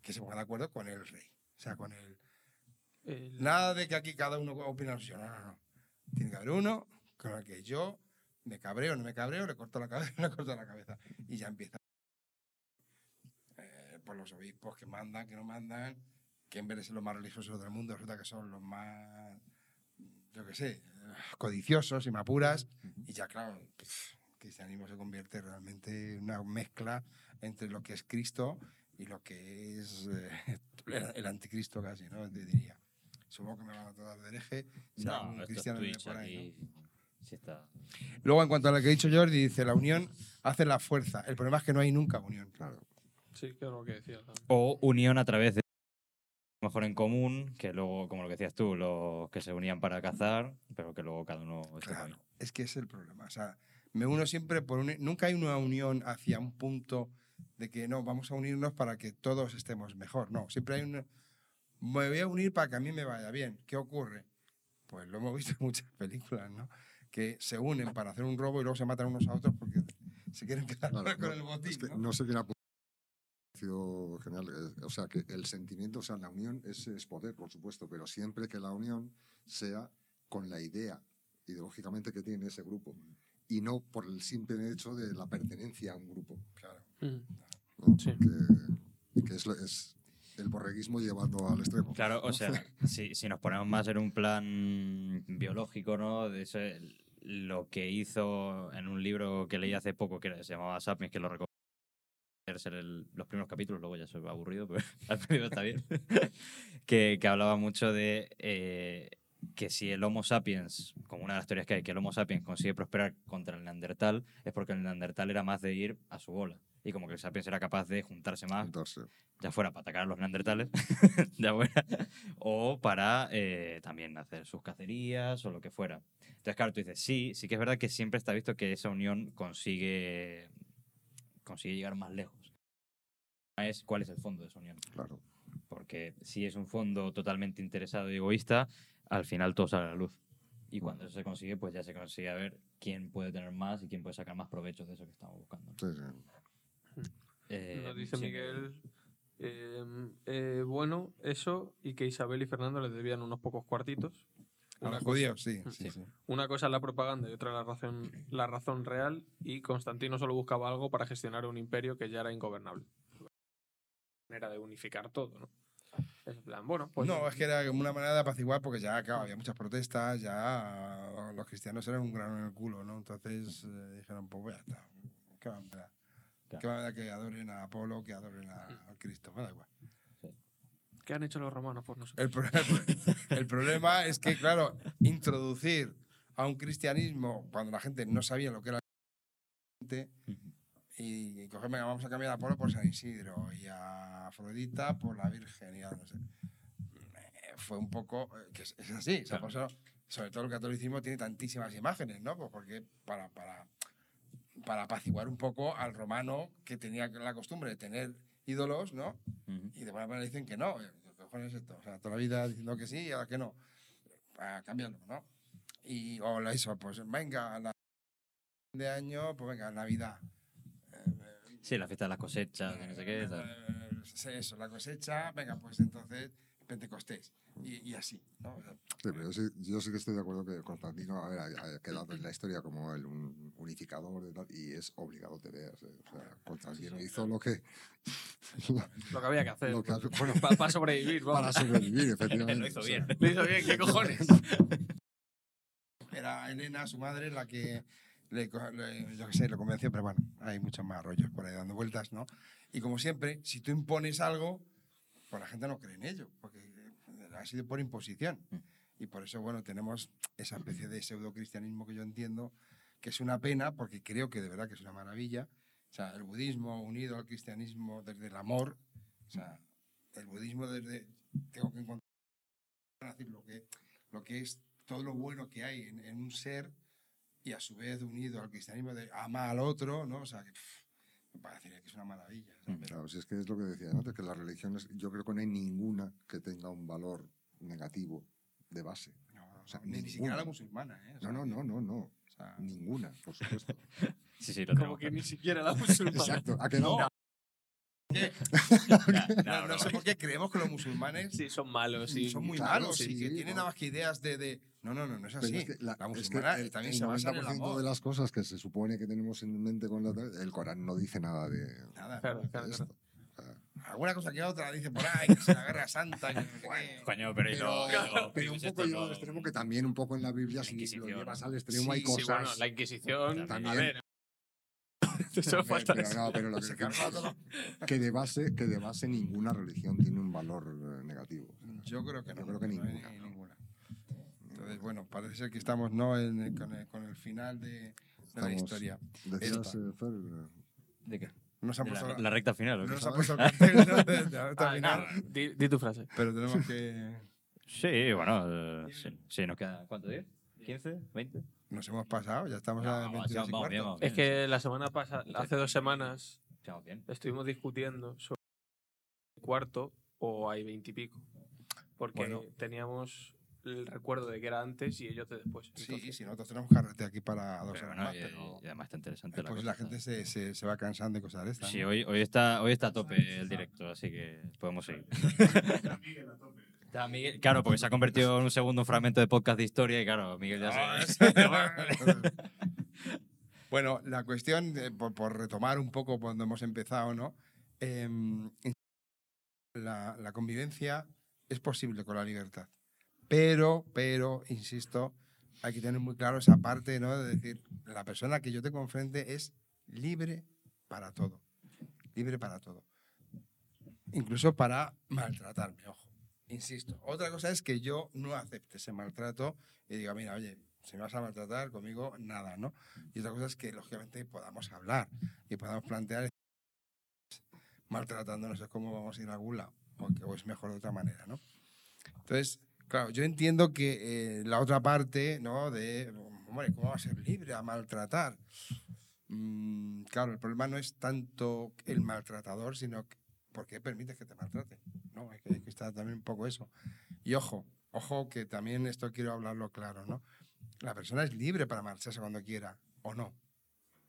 que se ponga de acuerdo con el rey. O sea, con el... el- Nada de que aquí cada uno opina lo suyo. No, no, no. Tiene que haber uno con el que yo me cabreo, no me cabreo, le corto la cabeza, <laughs> le corto la cabeza. Y ya empieza. Eh, por los obispos que mandan, que no mandan, que en vez de ser los más religiosos del mundo, resulta que son los más, yo qué sé, codiciosos y me apuras. Y ya, claro, pf, el cristianismo se convierte realmente en una mezcla entre lo que es Cristo y lo que es eh, <laughs> el- anticristo casi, ¿no? Te diría. Supongo que me van a tratar de hereje. si No, algún cristiano por ahí, ¿no? Sí está. Luego, en cuanto a lo que ha dicho Jordi, dice, la unión hace la fuerza. El problema es que no hay nunca unión. Claro. Sí, que es lo que decía. también. O unión a través de mejor en común, que luego, como lo que decías tú, los que se unían para cazar, pero que luego cada uno. Claro, es que es el problema. O sea, me uno siempre por un... Nunca hay una unión hacia un punto de que no, vamos a unirnos para que todos estemos mejor. No, siempre hay una... Me voy a unir para que a mí me vaya bien. ¿Qué ocurre? Pues lo hemos visto en muchas películas, ¿no? Que se unen para hacer un robo y luego se matan unos a otros porque se quieren quedar Claro, con no, el botín, es que ¿no? no sé quién ha parecido genial. eh, O sea, que el sentimiento, o sea, la unión es, es poder, por supuesto, pero siempre que la unión sea con la idea ideológicamente que tiene ese grupo y no por el simple hecho de la pertenencia a un grupo. Claro. ¿No? Sí. Que, que es, el borreguismo llevando al extremo. Claro, o sea, <laughs> si, si nos ponemos más en un plan biológico, ¿no? De ese- lo que hizo en un libro que leí hace poco, que se llamaba Sapiens, que lo recomiendo, el- los primeros capítulos, luego ya se va aburrido, pero <laughs> al principio está bien. <laughs> que, que hablaba mucho de eh, que si el Homo sapiens, como una de las teorías que hay, que el Homo sapiens consigue prosperar contra el Neandertal, es porque el Neandertal era más de ir a su bola. Y como que el sapiens era capaz de juntarse más Entonces, ya fuera para atacar a los neandertales, <laughs> ya fuera, o para eh, también hacer sus cacerías o lo que fuera. Entonces, claro, tú dices, sí, sí que es verdad que siempre está visto que esa unión consigue, consigue llegar más lejos. Es cuál es el fondo de esa unión. claro. Porque si es un fondo totalmente interesado y egoísta, al final todo sale a la luz. Y cuando eso se consigue, pues ya se consigue a ver quién puede tener más y quién puede sacar más provecho de eso que estamos buscando. Sí, sí. Eh, Nos dice sí. Miguel, eh, eh, bueno, eso y que Isabel y Fernando les debían unos pocos cuartitos. A Una los cosa- judíos, sí, Sí. Una cosa es la propaganda y otra la razón, la razón real. Y Constantino solo buscaba algo para gestionar un imperio que ya era ingobernable. Manera de unificar todo, ¿no? Es plan, bueno, pues. no, es que era como una manera de apaciguar porque ya claro, había muchas protestas, ya los cristianos eran un grano en el culo, ¿no? Entonces eh, dijeron, pues ya está. ¿Qué va a? ¿Qué va a dar que adoren a Apolo, que adoren a, a Cristo? Me da igual. ¿Qué han hecho los romanos por nosotros? El, pro- <laughs> el problema es que, claro, introducir a un cristianismo cuando la gente no sabía lo que era el y coger, venga, vamos a cambiar a Apolo por San Isidro y a Afrodita por la Virgen y a no sé. Eh, Fue un poco. eh, que es, es así. o sea, por eso, sobre todo el catolicismo tiene tantísimas imágenes, ¿no? Pues porque para, para, para apaciguar un poco al romano que tenía la costumbre de tener ídolos, ¿no? Ujú. Y de buena manera dicen que no. ¿Qué cojones es esto? O sea, toda la vida diciendo que sí y ahora que no. Para cambiarlo, ¿no? Y, o la- eso, pues venga, a la de año, pues venga, Navidad. Eh, Sí, la fiesta de las cosechas, de no sé qué. tal. eh, sí, eso, la cosecha, venga, pues entonces Pentecostés. Y, y así, ¿no? Sí, pero yo sí, yo sí que estoy de acuerdo que Constantino a ver, ha, quedado en la historia como el un unificador de tal, y es obligado te veas. eh. O sea, Constantino hizo lo que. <laughs> Lo que había que hacer. que bueno, para sobrevivir, <laughs> vamos. para sobrevivir, <laughs> efectivamente. Lo hizo o sea, bien. Lo hizo bien, ¿qué cojones? Era Elena, su madre, la que le, le- yo qué sé, lo convenció, pero bueno, hay muchos más rollos por ahí dando vueltas, ¿no? Y como siempre, si tú impones algo, pues la gente no cree en ello, porque eh, ha sido por imposición. Y por eso, bueno, tenemos esa especie de pseudo-cristianismo que yo entiendo, que es una pena, porque creo que de verdad que es una maravilla. O sea, el budismo unido al cristianismo desde el amor, o sea, el budismo desde, tengo que encontrar lo que, lo que es todo lo bueno que hay en, en un ser y a su vez unido al cristianismo de amar al otro, ¿no? O sea, que pff, me parece que es una maravilla. ¿sabes? Mm. Claro, si es que es lo que decía antes, que las religiones, yo creo que no hay ninguna que tenga un valor negativo de base. No, no, O sea, ni, ni ninguna. siquiera la musimana, ¿eh? O sea, No, no, no, no, no. o sea, Ninguna, por supuesto. <laughs> Sí, sí, lo Como que ni siquiera la <laughs> musulmana. Exacto. ¿A que <laughs> no? No. No, sé por qué creemos que los musulmanes Sí, son malos. Sí. son muy claro, malos y sí, que sí, tienen no. nada más que ideas de, de- No, no, no, no es así. es que la, la es que musulmana el, también el se basa en el 90% amor. de las cosas que se supone que tenemos en mente con la el Corán no dice nada de, Nada, Claro, claro, de claro. esto. Alguna cosa que otra dice por ahí, que se la guerra santa, que no sé qué. Coño, pero, y Pero, no- no, pero un poco no- al extremo que también un poco en la Biblia, La si lo llevas al extremo, hay Sí, sí, cosas. bueno, la Inquisición. También. A ver. <laughs> Eso Pero- falta pero no, pero lo que de base, que de base ninguna religión tiene un valor eh, negativo. Yo creo que no. Yo creo que no hay ninguna, ni- ¿no? ninguna. Entonces, bueno, parece ser que estamos ¿no? en el- con, el, con el final de, de la historia. Decías, eh, Fer, eh, ¿De qué? Nos han De puesto la, la, recta final. ¿o no nos ha puesto el cartel ¿no? de, de la recta Ah, final, di, di tu frase. pero tenemos que... Sí, bueno, eh, sí, sí, nos queda. ¿Cuánto? ¿10? ¿15? ¿20? Nos hemos pasado, ya estamos No, a vamos, 22 y bien, Es que la semana pasada, hace dos semanas, estuvimos discutiendo sobre cuarto o hay veintipico. Porque Bueno. teníamos el recuerdo de que era antes y ellos de después. Sí, Entonces, sí, nosotros tenemos carrete aquí para dos Pero horas más, y, pero y además está interesante la pues la gente se, se, se va cansando de cosas de estas. Sí, ¿no? hoy, hoy, está, hoy está a tope el directo, así que podemos seguir. <laughs> <laughs> Miguel- claro, porque se ha convertido en un segundo un fragmento de podcast de historia y claro, Miguel ya se... <laughs> <laughs> bueno, la cuestión, de- por, por retomar un poco cuando hemos empezado, ¿no? Em, la, la convivencia es posible con la libertad. Pero, pero, insisto, hay que tener muy claro esa parte, ¿no? De decir, la persona que yo tengo enfrente es libre para todo. libre para todo. Incluso para maltratarme, ojo. Insisto, otra cosa es que yo no acepte ese maltrato y diga, mira, oye, si me vas a maltratar conmigo, nada, ¿no? Y otra cosa es que, lógicamente, podamos hablar y podamos plantear maltratándonos es cómo vamos a ir a algún lado, o, que- es mejor de otra manera, ¿no? Entonces, claro, yo entiendo que eh, la otra parte, ¿no? De, hombre, ¿cómo va a ser libre a maltratar? Mm, claro, el problema no es tanto el maltratador, sino que, ¿por qué permites que te maltraten? ¿No? Hay que, hay que estar también un poco eso. Y ojo, ojo que también esto quiero hablarlo claro, ¿no? La persona es libre para marcharse cuando quiera, o no.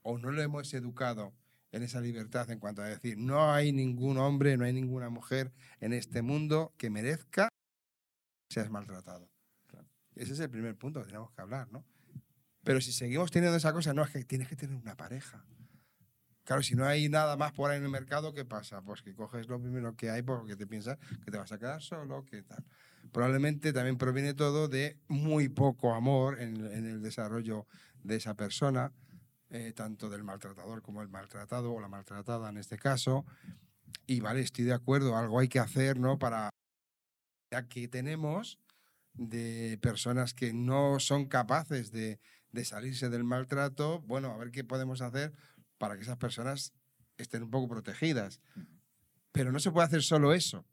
O no lo hemos educado en esa libertad en cuanto a decir, no hay ningún hombre, no hay ninguna mujer en este mundo que merezca seas maltratado. Ese es el primer punto que tenemos que hablar, ¿no? Pero si seguimos teniendo esa cosa, no, es que tienes que tener una pareja. Claro, si no hay nada más por ahí en el mercado, ¿qué pasa? Pues que coges lo primero que hay porque te piensas que te vas a quedar solo, que tal. Probablemente también proviene todo de muy poco amor en, en el desarrollo de esa persona, eh, tanto del maltratador como el maltratado o la maltratada en este caso. Y vale, estoy de acuerdo, algo hay que hacer, ¿no? Para ya que tenemos de personas que no son capaces de, de salirse del maltrato, bueno, a ver qué podemos hacer para que esas personas estén un poco protegidas. Pero no se puede hacer solo eso.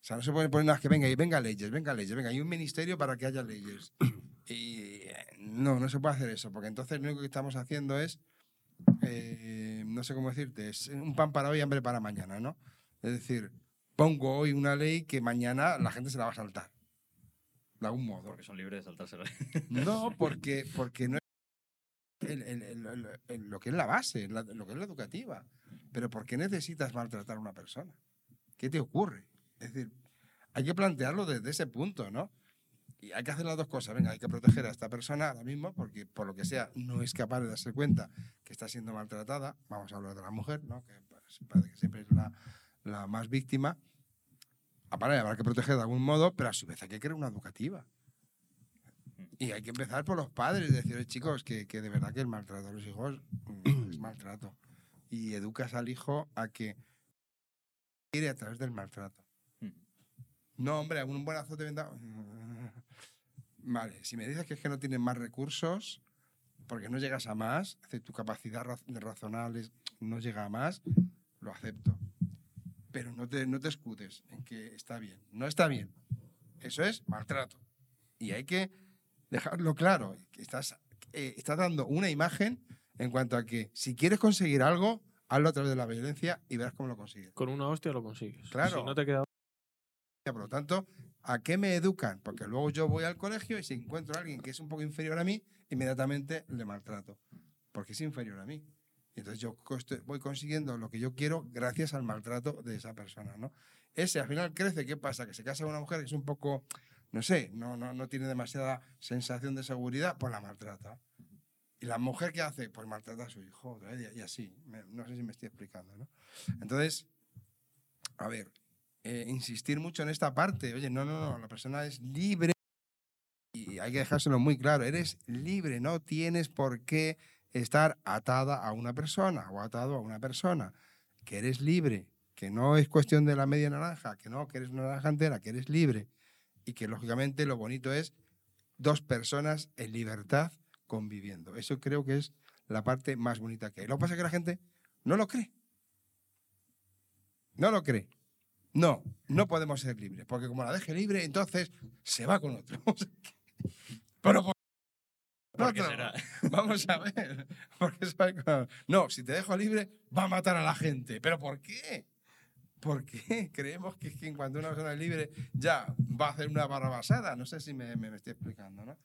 O sea, no se puede poner nada que venga y venga leyes, venga leyes, venga, hay un ministerio para que haya leyes. <coughs> Y eh, no, no se puede hacer eso, porque entonces lo único que estamos haciendo es, eh, no sé cómo decirte, es un pan para hoy y hambre para mañana, ¿no? Es decir, pongo hoy una ley que mañana la gente se la va a saltar. De algún modo. Porque son libres de saltárselo. No, <laughs> porque, porque no el- lo que es la base, la- lo que es la educativa. Pero ¿por qué necesitas maltratar a una persona? ¿Qué te ocurre? Es decir, hay que plantearlo desde ese punto, ¿no? Y hay que hacer las dos cosas. Venga, hay que proteger a esta persona ahora mismo porque, por lo que sea, no es capaz de darse cuenta que está siendo maltratada. Vamos a hablar de la mujer, ¿no? Que pues, parece que siempre es la, la más víctima. Aparte, habrá que proteger de algún modo, pero a su vez hay que crear una educativa. Y hay que empezar por los padres, decir, "Oye, chicos, que, que de verdad que el maltrato a los hijos mm, es <clears throat> maltrato. Y educas al hijo a que quiere a través del maltrato. No, hombre, un buen azote vendado. <laughs> Vale, si me dices que es que no tienes más recursos, porque no llegas a más, tu capacidad raz- de razonar es- no llega a más, lo acepto. Pero no te, no te escudes en que está bien. No está bien. Eso es maltrato. Y hay que dejarlo claro. Estás, eh, estás dando una imagen en cuanto a que si quieres conseguir algo, hazlo a través de la violencia y verás cómo lo consigues. Con una hostia lo consigues. Claro. Si no te queda Por lo tanto, ¿a qué me educan? Porque luego yo voy al colegio y si encuentro a alguien que es un poco inferior a mí, inmediatamente le maltrato. Porque es inferior a mí. Entonces yo voy consiguiendo lo que yo quiero gracias al maltrato de esa persona, ¿no? Ese al final crece, ¿qué pasa? Que se casa con una mujer que es un poco, no sé, no, no, no tiene demasiada sensación de seguridad, pues la maltrata. ¿Y la mujer qué hace? Pues maltrata a su hijo, y así. Me- no sé si me estoy explicando, ¿no? Entonces, a ver, eh, insistir mucho en esta parte. Oye, no, no, no, la persona es libre y hay que dejárselo muy claro. Eres libre, no tienes por qué estar atada a una persona o atado a una persona. Que eres libre, que no es cuestión de la media naranja, que no, que eres una naranja entera, que eres libre. Y que lógicamente lo bonito es dos personas en libertad conviviendo. Eso creo que es la parte más bonita que hay. Lo que pasa es que la gente no lo cree. No lo cree. No, no podemos ser libres, porque como la deje libre, entonces se va con otro. <laughs> Pero por ¿Por qué otro. será? <laughs> Vamos a ver. Porque No, si te dejo libre, va a matar a la gente. ¿Pero por qué? ¿Por qué? <laughs> Creemos que, que cuando una persona es libre ya va a hacer una barrabasada. No sé si me, me- me estoy explicando, ¿no?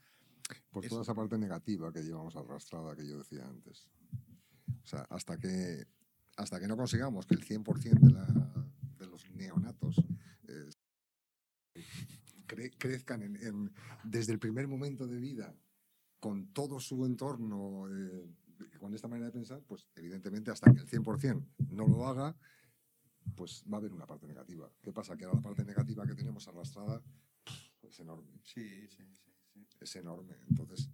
Por Es- toda esa parte negativa que llevamos arrastrada que yo decía antes. O sea, hasta que, hasta que no consigamos que el 100% de, la, de los neonatos eh, cre- crezcan en- en- desde el primer momento de vida con todo su entorno, eh, con esta manera de pensar, pues evidentemente hasta que el 100% no lo haga, pues va a haber una parte negativa. ¿Qué pasa? Que ahora la parte negativa que tenemos arrastrada es enorme Sí, sí, sí. sí. es enorme. Entonces,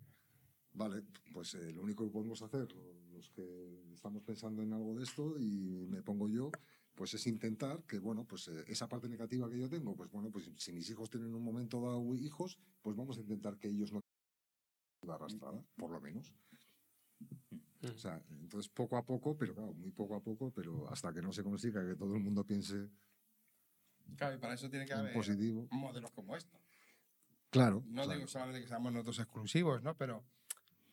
vale, pues eh, lo único que podemos hacer los que estamos pensando en algo de esto y me pongo yo, pues es intentar que, bueno, pues eh, esa parte negativa que yo tengo, pues bueno, pues si mis hijos tienen en un momento dado hijos, pues vamos a intentar que ellos no la arrastrada, por lo menos. O sea, entonces poco a poco, pero claro, muy poco a poco, pero hasta que no se consiga que todo el mundo piense Claro, y para eso tiene que haber positivo. modelos como estos. Claro. No claro. digo solamente que seamos nosotros exclusivos, ¿no? Pero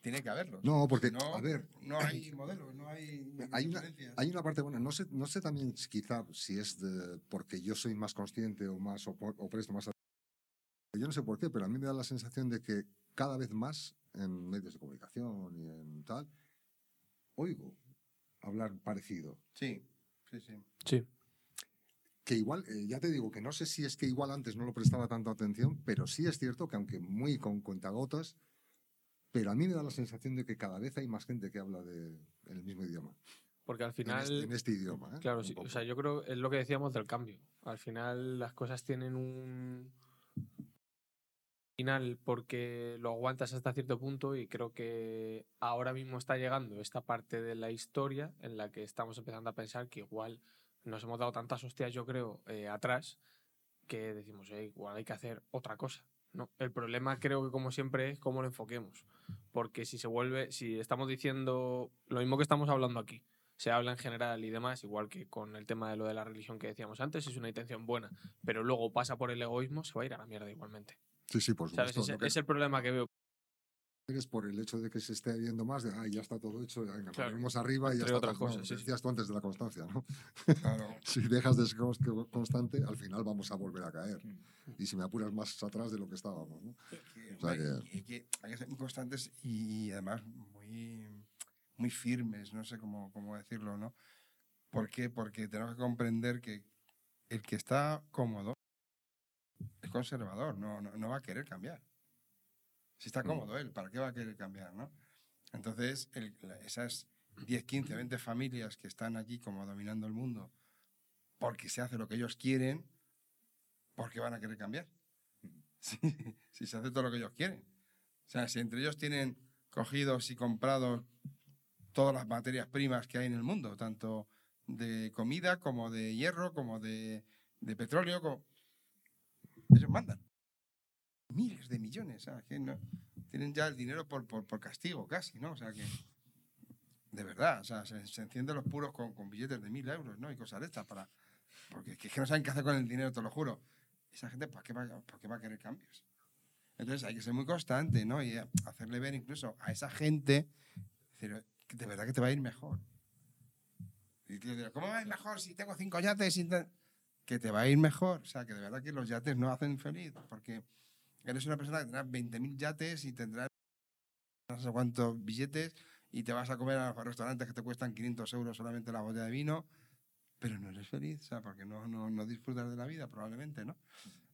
tiene que haberlos. No, porque, no, a ver, No hay modelos, no hay. <laughs> Hay una, hay una parte buena. No sé, no sé también quizá si es de- porque yo soy más consciente o más o, o presto más. a- Yo no sé por qué, pero a mí me da la sensación de que cada vez más en medios de comunicación y en tal oigo hablar parecido. Sí, sí, sí. Sí. Que igual, eh, ya te digo que no sé si es que igual antes no lo prestaba tanta atención, pero sí es cierto que aunque muy con cuentagotas, pero a mí me da la sensación de que cada vez hay más gente que habla de, en el mismo idioma. Porque al En final. este, en este idioma. ¿eh? Claro, sí. O sea, yo creo es lo que decíamos del cambio. Al final las cosas tienen un final porque lo aguantas hasta cierto punto y creo que ahora mismo está llegando esta parte de la historia en la que estamos empezando a pensar que igual nos hemos dado tantas hostias, yo creo, eh, atrás que decimos, "Eh, igual hay que hacer otra cosa. ¿no? El problema creo que como siempre es cómo lo enfoquemos. Porque si se vuelve, si estamos diciendo lo mismo que estamos hablando aquí, se habla en general y demás, igual que con el tema de lo de la religión que decíamos antes, es una intención buena, pero luego pasa por el egoísmo, se va a ir a la mierda igualmente. Sí, sí, por ¿Sabes? supuesto. Lo que es el problema que veo. es por el hecho de que se esté viendo más de, ay, ya está todo hecho, venga, nos Claro, venimos arriba y ya entre está otras todo". cosas, No, sí, decías tú antes de la constancia, ¿no? Claro. <laughs> Si dejas de ser cons- constante, al final vamos a volver a caer. Mm. Y si me apuras más atrás de lo que estábamos, ¿no? Que, O sea que- y- y que hay que ser muy constantes y, además muy, muy firmes, no sé cómo, cómo decirlo, ¿no? ¿Por qué? Porque tenemos que comprender que el que está cómodo es conservador, no, no, no va a querer cambiar. Si está Mm. cómodo él, ¿para qué va a querer cambiar, no? Entonces, el- esas 10, 15, 20 familias que están aquí como dominando el mundo porque se hace lo que ellos quieren, ¿por qué van a querer cambiar? <laughs> si, si se hace todo lo que ellos quieren. O sea, si entre ellos tienen cogidos y comprados todas las materias primas que hay en el mundo, tanto de comida como de hierro, como de, de petróleo, como... ellos mandan. Miles de millones, ¿sabes? Tienen ya el dinero por, por, por castigo casi, ¿no? O sea que... De verdad, o sea, se, se encienden los puros con, billetes de mil euros, ¿no? Y cosas de estas para... Porque es que no saben qué hacer con el dinero, te lo juro esa gente, ¿para qué va, qué va a querer cambios? Entonces hay que ser muy constante, ¿no? Y hacerle ver incluso a esa gente, decir, de verdad que te va a ir mejor. Y dirás, ¿cómo va a ir mejor si tengo cinco yates? y tal?". Que te va a ir mejor. O sea, que de verdad que los yates no hacen feliz, porque eres una persona que tendrá 20.000 yates y tendrás no sé cuántos billetes y te vas a comer a los restaurantes que te cuestan 500 euros solamente la botella de vino, pero no eres feliz, o sea, porque no, no, no disfrutas de la vida probablemente, ¿no?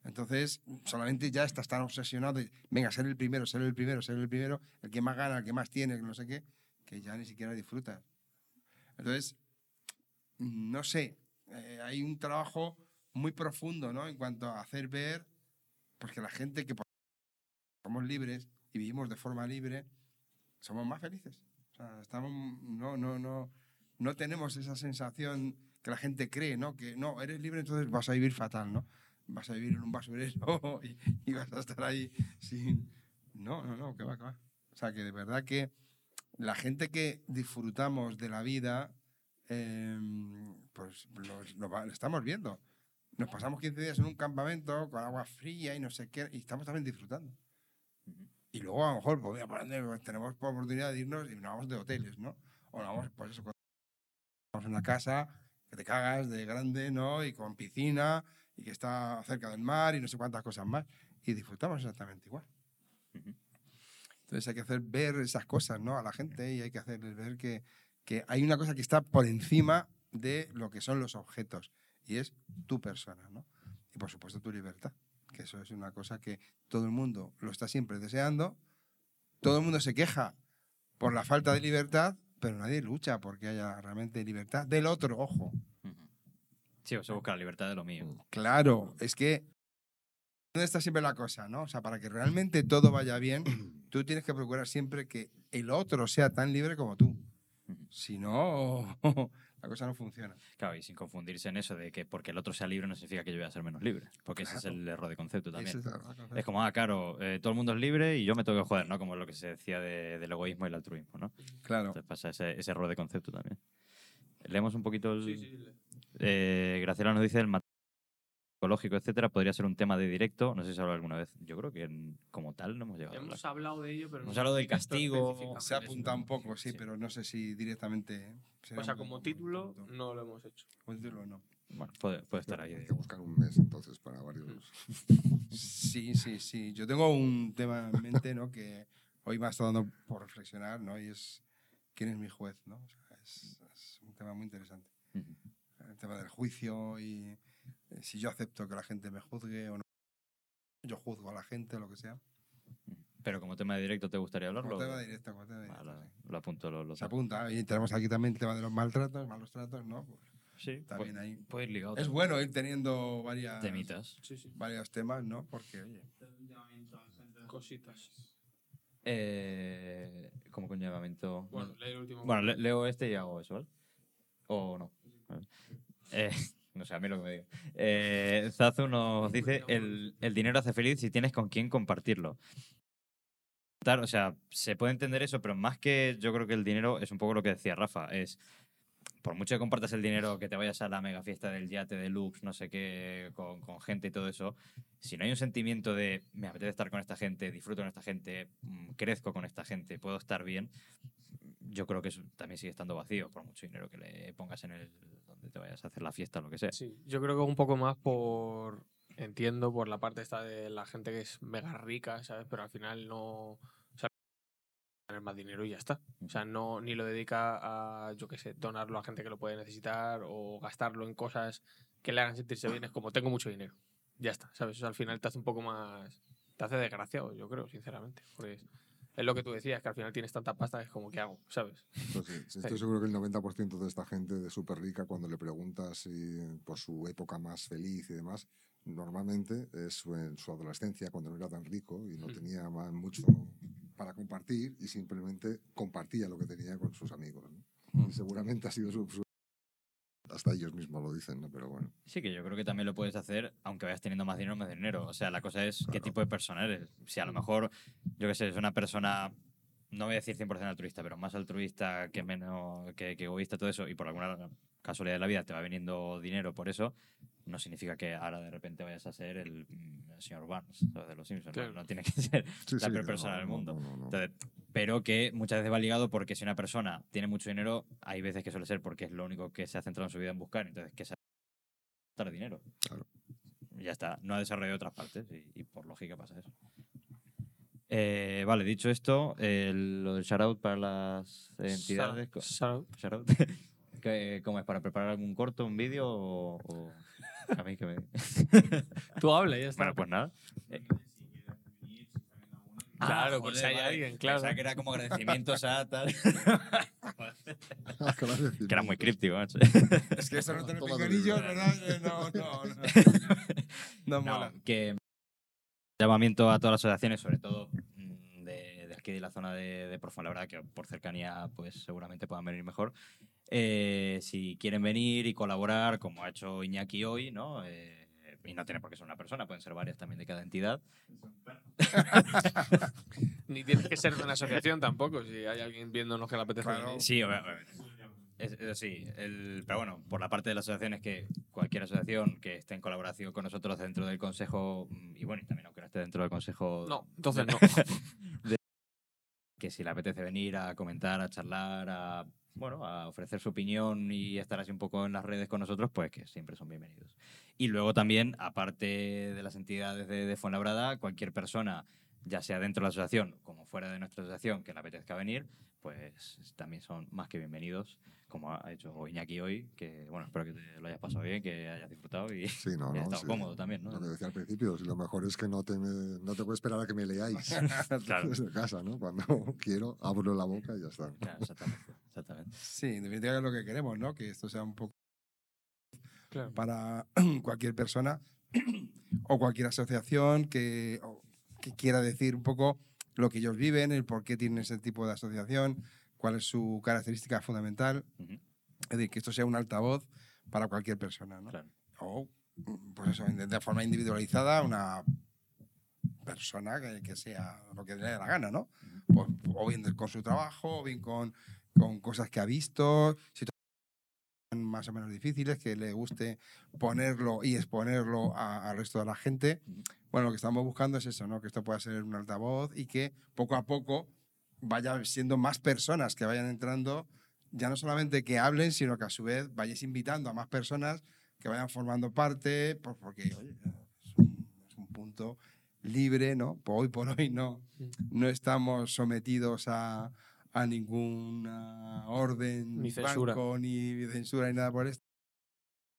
Entonces, solamente ya estás tan obsesionado de, venga, ser el primero, ser el primero, ser el primero, el que más gana, el que más tiene, no sé qué, que ya ni siquiera disfrutas. Entonces, no sé, eh, hay un trabajo muy profundo, ¿no? En cuanto a hacer ver, porque la gente que somos libres y vivimos de forma libre, somos más felices. O sea, estamos, no, no, no, no tenemos esa sensación que la gente cree, ¿no? Que no, eres libre, entonces vas a vivir fatal, ¿no? Vas a vivir en un basurero <laughs> y, y vas a estar ahí sin... No, no, no, que va, que va. O sea, que de verdad que la gente que disfrutamos de la vida, eh, pues lo, lo lo estamos viendo. Nos pasamos 15 días en un campamento con agua fría y no sé qué, y estamos también disfrutando. Y luego a lo mejor pues, por ejemplo, tenemos oportunidad de irnos y nos vamos de hoteles, ¿no? O nos vamos, pues eso, vamos en una casa que te cagas de grande, ¿no? Y con piscina y que está cerca del mar y no sé cuántas cosas más. Y disfrutamos exactamente igual. Entonces hay que hacer ver esas cosas, ¿no? A la gente y hay que hacerles ver que, que hay una cosa que está por encima de lo que son los objetos y es tu persona, ¿no? Y por supuesto tu libertad, que eso es una cosa que todo el mundo lo está siempre deseando, todo el mundo se queja por la falta de libertad, pero nadie lucha porque haya realmente libertad del otro, ojo. Sí, se busca la libertad de lo mío. Claro, es que ¿dónde está siempre la cosa, no? O sea, para que realmente todo vaya bien, <clears throat> tú tienes que procurar siempre que el otro sea tan libre como tú. O Si no, <laughs> la cosa no funciona. Claro, y sin confundirse en eso de que porque el otro sea libre no significa que yo voy a ser menos libre. Porque ese es el error de concepto también. Es el concepto. Es como, ah, claro, eh, todo el mundo es libre y yo me tengo que joder, ¿no? Como lo que se decía de- del egoísmo y el altruismo, ¿no? Claro. Entonces pasa ese, ese error de concepto también. Leemos un poquito el... Sí, sí. Eh, Graciela nos dice el matrimonio psicológico, etcétera, podría ser un tema de directo. No sé si se ha hablado alguna vez. Yo creo que en- como tal no hemos llegado a. Hemos hablado de ello, pero Hemos no hablado del castigo. Se ha apuntado un poco, sí, Sí. pero no sé si directamente. O sea, como título, no lo hemos hecho. Como título no. Bueno, puede, puede estar ahí. Hay que buscar un mes entonces para varios. Sí, sí, sí. Yo tengo un tema en mente, ¿no? Que hoy me ha estado dando por reflexionar, ¿no? Y es quién es mi juez, ¿no? O sea, es, es un tema muy interesante. Ujú. El tema del juicio y si yo acepto que la gente me juzgue o no. Yo juzgo a la gente o lo que sea. Pero como tema de directo, ¿te gustaría hablarlo? Como tema directo, como tema directo. Vale, sí. lo apunto. Lo, lo Se apunta. Y tenemos aquí también el tema de los maltratos, malos tratos, ¿no? Pues Sí, también puede, ahí. puede ir ligado. Es también. bueno ir teniendo varias, Temitas. Sí, sí. varios temas, ¿no? Porque, oye, Cositas. Eh, como conllevamiento. Bueno, lee el último. Bueno, le- leo este y hago eso, ¿vale? O no. Vale. Eh, no sé, a mí lo que me diga. Eh, Zazu nos dice, el, el dinero hace feliz si tienes con quién compartirlo. Claro, O sea, se puede entender eso, pero más que yo creo que el dinero es un poco lo que decía Rafa, es por mucho que compartas el dinero, que te vayas a la mega fiesta del yate deluxe, no sé qué, con, con gente y todo eso, si no hay un sentimiento de me apetece estar con esta gente, disfruto con esta gente, mm, crezco con esta gente, puedo estar bien, yo creo que eso también sigue estando vacío, por mucho dinero que le pongas en el donde te vayas a hacer la fiesta o lo que sea. Sí, yo creo que un poco más por. Entiendo por la parte esta de la gente que es mega rica, ¿sabes? Pero al final no. O sea, tener más dinero y ya está. O sea, no ni lo dedica a, yo qué sé, donarlo a gente que lo puede necesitar o gastarlo en cosas que le hagan sentirse bien. Es como, tengo mucho dinero. Ya está, ¿sabes? Eso al final te hace un poco más. Te hace desgraciado, yo creo, sinceramente. Porque es, lo que tú decías, que al final tienes tanta pasta que es como, ¿qué hago? ¿Sabes? Pues sí, <laughs> sí, estoy seguro que el 90% de esta gente de súper rica, cuando le preguntas si, por su época más feliz y demás, normalmente es en su adolescencia, cuando no era tan rico y no Mm. tenía más, mucho para compartir y simplemente compartía lo que tenía con sus amigos. ¿no? Y seguramente ha sido su, su- Hasta ellos mismos lo dicen, ¿no? Pero bueno. Sí, que yo creo que también lo puedes hacer aunque vayas teniendo más dinero o más dinero. O sea, la cosa es qué tipo de persona eres. Si a lo mejor, yo qué sé, es una persona, no voy a decir 100% altruista, pero más altruista que menos que, que egoísta, todo eso, y por alguna casualidad de la vida te va viniendo dinero por eso, no significa que ahora de repente vayas a ser el, mm, el señor Barnes ¿sabes? de los Simpsons. ¿no? Claro. No, tiene que <laughs> ser Sí, la sí, peor persona no, del mundo. no, no, no. Entonces, pero que muchas veces va ligado porque si una persona tiene mucho dinero, hay veces que suele ser porque es lo único que se ha centrado en su vida en buscar, entonces que se gastar dinero. Claro. Ya está, no ha desarrollado otras partes y, y por lógica pasa eso. Eh, vale, dicho esto, lo del shoutout para las entidades. Sal- shoutout, <laughs> ¿qué- ¿Cómo es? ¿Para preparar algún corto, un vídeo o, o a mí que me... <laughs> Tú habla, ya está. Bueno, pues nada. Claro, por si hay alguien, claro. Pensaba que era como agradecimientos <laughs> a tal. Agradecimiento. que era muy críptico, macho. <laughs> Es que eso no tiene ¿verdad? Eh, No, no, no. No mola. No, que llamamiento a todas las asociaciones, sobre todo mm, de, de aquí de la zona de, de la verdad que por cercanía pues seguramente puedan venir mejor. Eh, si quieren venir y colaborar, como ha hecho Iñaki hoy, ¿no? Eh, y no tiene por qué ser una persona, pueden ser varias también de cada entidad. <laughs> Ni tienes que ser de una asociación tampoco, si hay alguien viéndonos que le apetece Claro. Sí, obviamente. Es, es así. El, pero bueno, por la parte de las asociaciones, que cualquier asociación que esté en colaboración con nosotros dentro del Consejo, mm, y bueno, y también aunque no esté dentro del Consejo No, entonces no. <laughs> que si le apetece venir a comentar, a charlar, a bueno, a ofrecer su opinión y estar así un poco en las redes con nosotros, pues que siempre son bienvenidos. Y luego también, aparte de las entidades de, de Fuenlabrada, cualquier persona, ya sea dentro de la asociación como fuera de nuestra asociación, que le apetezca venir, pues también son más que bienvenidos, como ha hecho Iñaki hoy, que bueno, espero que te lo hayas pasado bien, que hayas disfrutado y Sí, no, <laughs> no. estado sí. cómodo también, ¿no? Lo que decía al principio, si lo mejor es que no te, me- no te puedo esperar a que me leáis <laughs> Claro. <laughs> desde casa, ¿no? Cuando quiero, abro la boca y ya está. Claro, exactamente, exactamente. Sí, en definitiva es lo que queremos, ¿no? Que esto sea un poco Claro. para <clears throat> cualquier persona <clears throat> o cualquier asociación que, o que quiera decir un poco lo que ellos viven, el por qué tienen ese tipo de asociación, cuál es su característica fundamental. Es decir, que esto sea un altavoz para cualquier persona, ¿no? Claro. O, pues eso, de forma individualizada, una persona que, que sea lo que le dé la gana, ¿no? Pues, o bien con su trabajo, o bien con, con cosas que ha visto, más o menos difíciles, que le guste ponerlo y exponerlo al resto de la gente. Bueno, lo que estamos buscando es eso, ¿no? Que esto pueda ser un altavoz y que poco a poco vaya siendo más personas que vayan entrando, ya no solamente que hablen, sino que a su vez vayáis invitando a más personas que vayan formando parte, pues porque oye, es, un, es un punto libre, ¿no? Hoy por hoy no, no estamos sometidos a, a ninguna orden, Ni censura. banco, ni censura, ni nada por esto,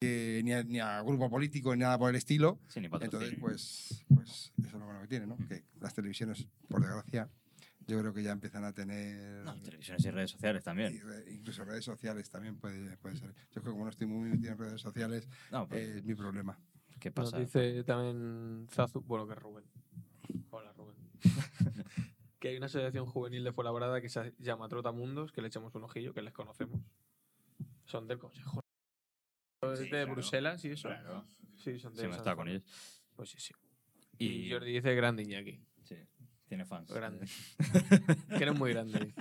eh, ni, a, ni a grupo político, ni nada por el estilo. Sí, ni. Entonces, pues, pues eso es lo bueno que tiene, ¿no? Que las televisiones, por desgracia, yo creo que ya empiezan a tener... No, televisiones y redes sociales y también. re- incluso redes sociales también puede, puede ser. Yo creo que como no estoy muy metido en redes sociales, No, pues, eh, es mi problema. ¿qué Nos pasa? dice también Zazu, bueno, que es Rubén. Hola, Rubén. <laughs> que hay una asociación juvenil de Fuenlabrada que se llama Trotamundos, que le echamos un ojillo, que les conocemos. Son del Consejo. Sí, de claro. Bruselas y eso. Claro. Sí, son de Sí, me estaba con ellos. Pues sí, sí. Y, Y Jordi dice grande Iñaki. Sí, tiene fans. Grande. <laughs> que eres muy grande.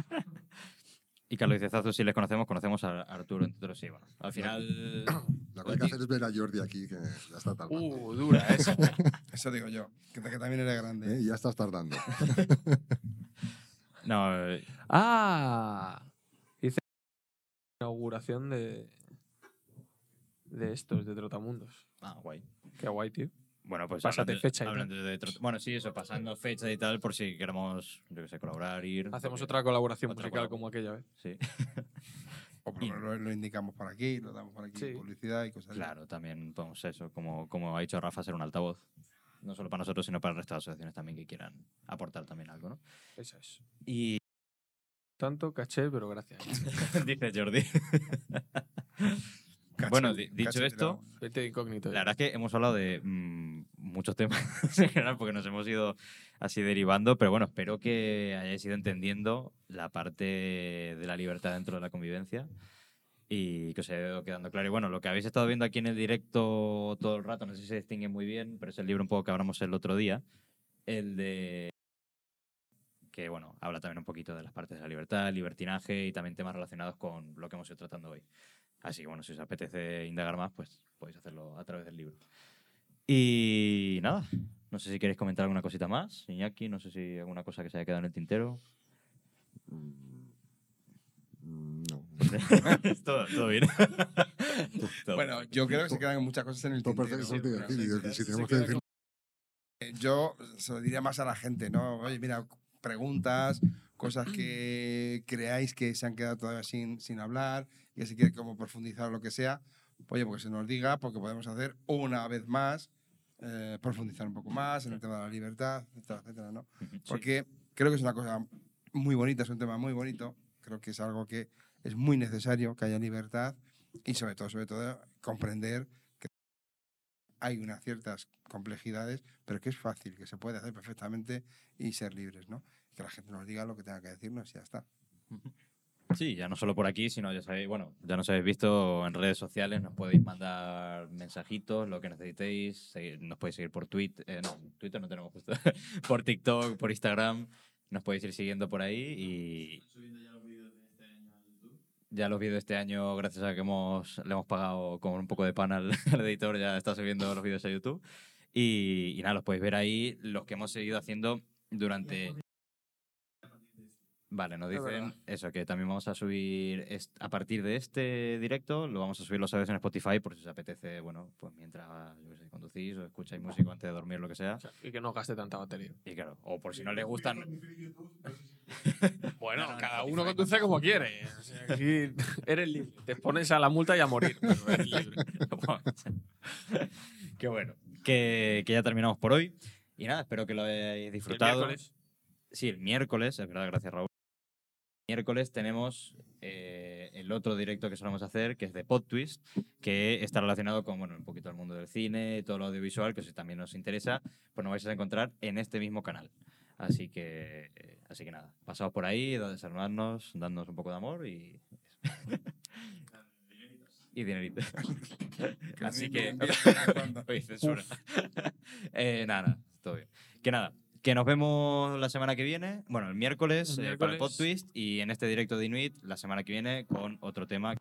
Y Carlos dice, Zazu, si les conocemos, conocemos a Arturo, entre otros sí, bueno. Al final... Lo que hay que hacer es ver a Jordi aquí, que ya está tardando. Uh, dura esa. <laughs> Eso digo yo, que, que también eres grande. ¿Eh? Ya estás tardando. <laughs> No, eh, ah. Dice inauguración de de estos, de Trotamundos. ah, guay. Qué guay, tío. Bueno, pues Pásate hablando- fecha y hablando de trot- bueno, sí, eso, pasando fecha y tal, por si queremos, yo que sé, colaborar, ir. Hacemos porque- otra colaboración otra musical colab- como aquella vez. Sí, O por lo menos lo, indicamos por aquí, lo damos por aquí, Sí. publicidad y cosas así. claro, también podemos eso, como, como ha dicho Rafa, ser un altavoz. No solo para nosotros, sino para el resto de asociaciones también que quieran aportar también algo, ¿no? Esa es. Y Tanto caché, pero gracias. <laughs> dice Jordi. Caché- Bueno, di- dicho caché esto, incógnito. La verdad es que hemos hablado de mm, muchos temas <laughs> en general porque nos hemos ido así derivando, pero bueno, espero que hayáis ido entendiendo la parte de la libertad dentro de la convivencia y que os haya ido quedando claro. Y bueno, lo que habéis estado viendo aquí en el directo todo el rato, no sé si se distingue muy bien, pero es el libro un poco que hablamos el otro día, el de que bueno, habla también un poquito de las partes de la libertad, libertinaje y también temas relacionados con lo que hemos ido tratando hoy. Así que bueno, si os apetece indagar más, pues podéis hacerlo a través del libro. Y nada, no sé si queréis comentar alguna cosita más, Iñaki, no sé si alguna cosa que se haya quedado en el tintero. Mm, No. <laughs> todo, todo bien. Todo <laughs> Bueno, yo creo que se quedan muchas cosas en el tintero. y Yo se lo diría más a la gente, ¿no? Oye, mira, preguntas, cosas que creáis que se han quedado todavía sin, sin hablar, que si quiere como profundizar o lo que sea, oye, porque se nos diga, porque podemos hacer una vez más, eh, profundizar un poco más en el tema de la libertad, etcétera, etcétera, ¿no? Porque creo que es una cosa muy bonita, es un tema muy bonito, creo que es algo que es muy necesario que haya libertad y sobre todo, sobre todo, comprender que hay unas ciertas complejidades, pero que es fácil, que se puede hacer perfectamente y ser libres, ¿no? Que la gente nos diga lo que tenga que decirnos y ya está. Sí, ya no solo por aquí, sino ya sabéis, bueno, ya nos habéis visto en redes sociales, nos podéis mandar mensajitos, lo que necesitéis, nos podéis seguir por Twitter, eh, no, Twitter no tenemos justo, <laughs> por TikTok, por Instagram, nos podéis ir siguiendo por ahí y ya los vídeos de este año ya los vídeos de este año, gracias a que hemos, le hemos pagado con un poco de pan al, <laughs> al editor, ya está subiendo los vídeos a YouTube. Y, y nada, los podéis ver ahí, los que hemos seguido haciendo durante... Vale, nos dicen eso, que también vamos a subir a partir de este directo, lo vamos a subir los sábados en Spotify por si os apetece, bueno, pues mientras yo qué sé, conducís o escucháis música antes de dormir, lo que sea. O sea, y que no gaste tanta batería. Y claro, o por si no les gustan... <laughs> Bueno, No, no, cada no, uno conduce como quiere. O sea, aquí <laughs> eres libre. Te pones a la multa y a morir. pero eres libre. <laughs> Qué bueno. Que, que ya terminamos por hoy. Y nada, espero que lo hayáis El disfrutado. miércoles, Sí, el miércoles, es verdad, gracias Raúl. Miércoles tenemos eh, el otro directo que solemos hacer, que es de PodTwist, que está relacionado con bueno, un poquito el mundo del cine, todo lo audiovisual, que si también nos interesa, pues nos vais a encontrar en este mismo canal. Así que, eh, así que nada, pasaos por ahí, desarmarnos, dándonos un poco de amor y. <laughs> y dinerito. <laughs> Así que. <laughs> Oye, censura. eh, nada, nada, todo bien. Que nada, que nos vemos la semana que viene. Bueno, el miércoles, El eh, para el. Pod Twist y en este directo de Inuit la semana que viene con otro tema.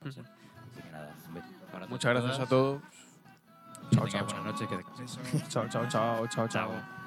Así que nada, para todos Muchas gracias a todos. Chao, chao, buenas noches. Que <laughs> chao, chao, chao. Chao. chao.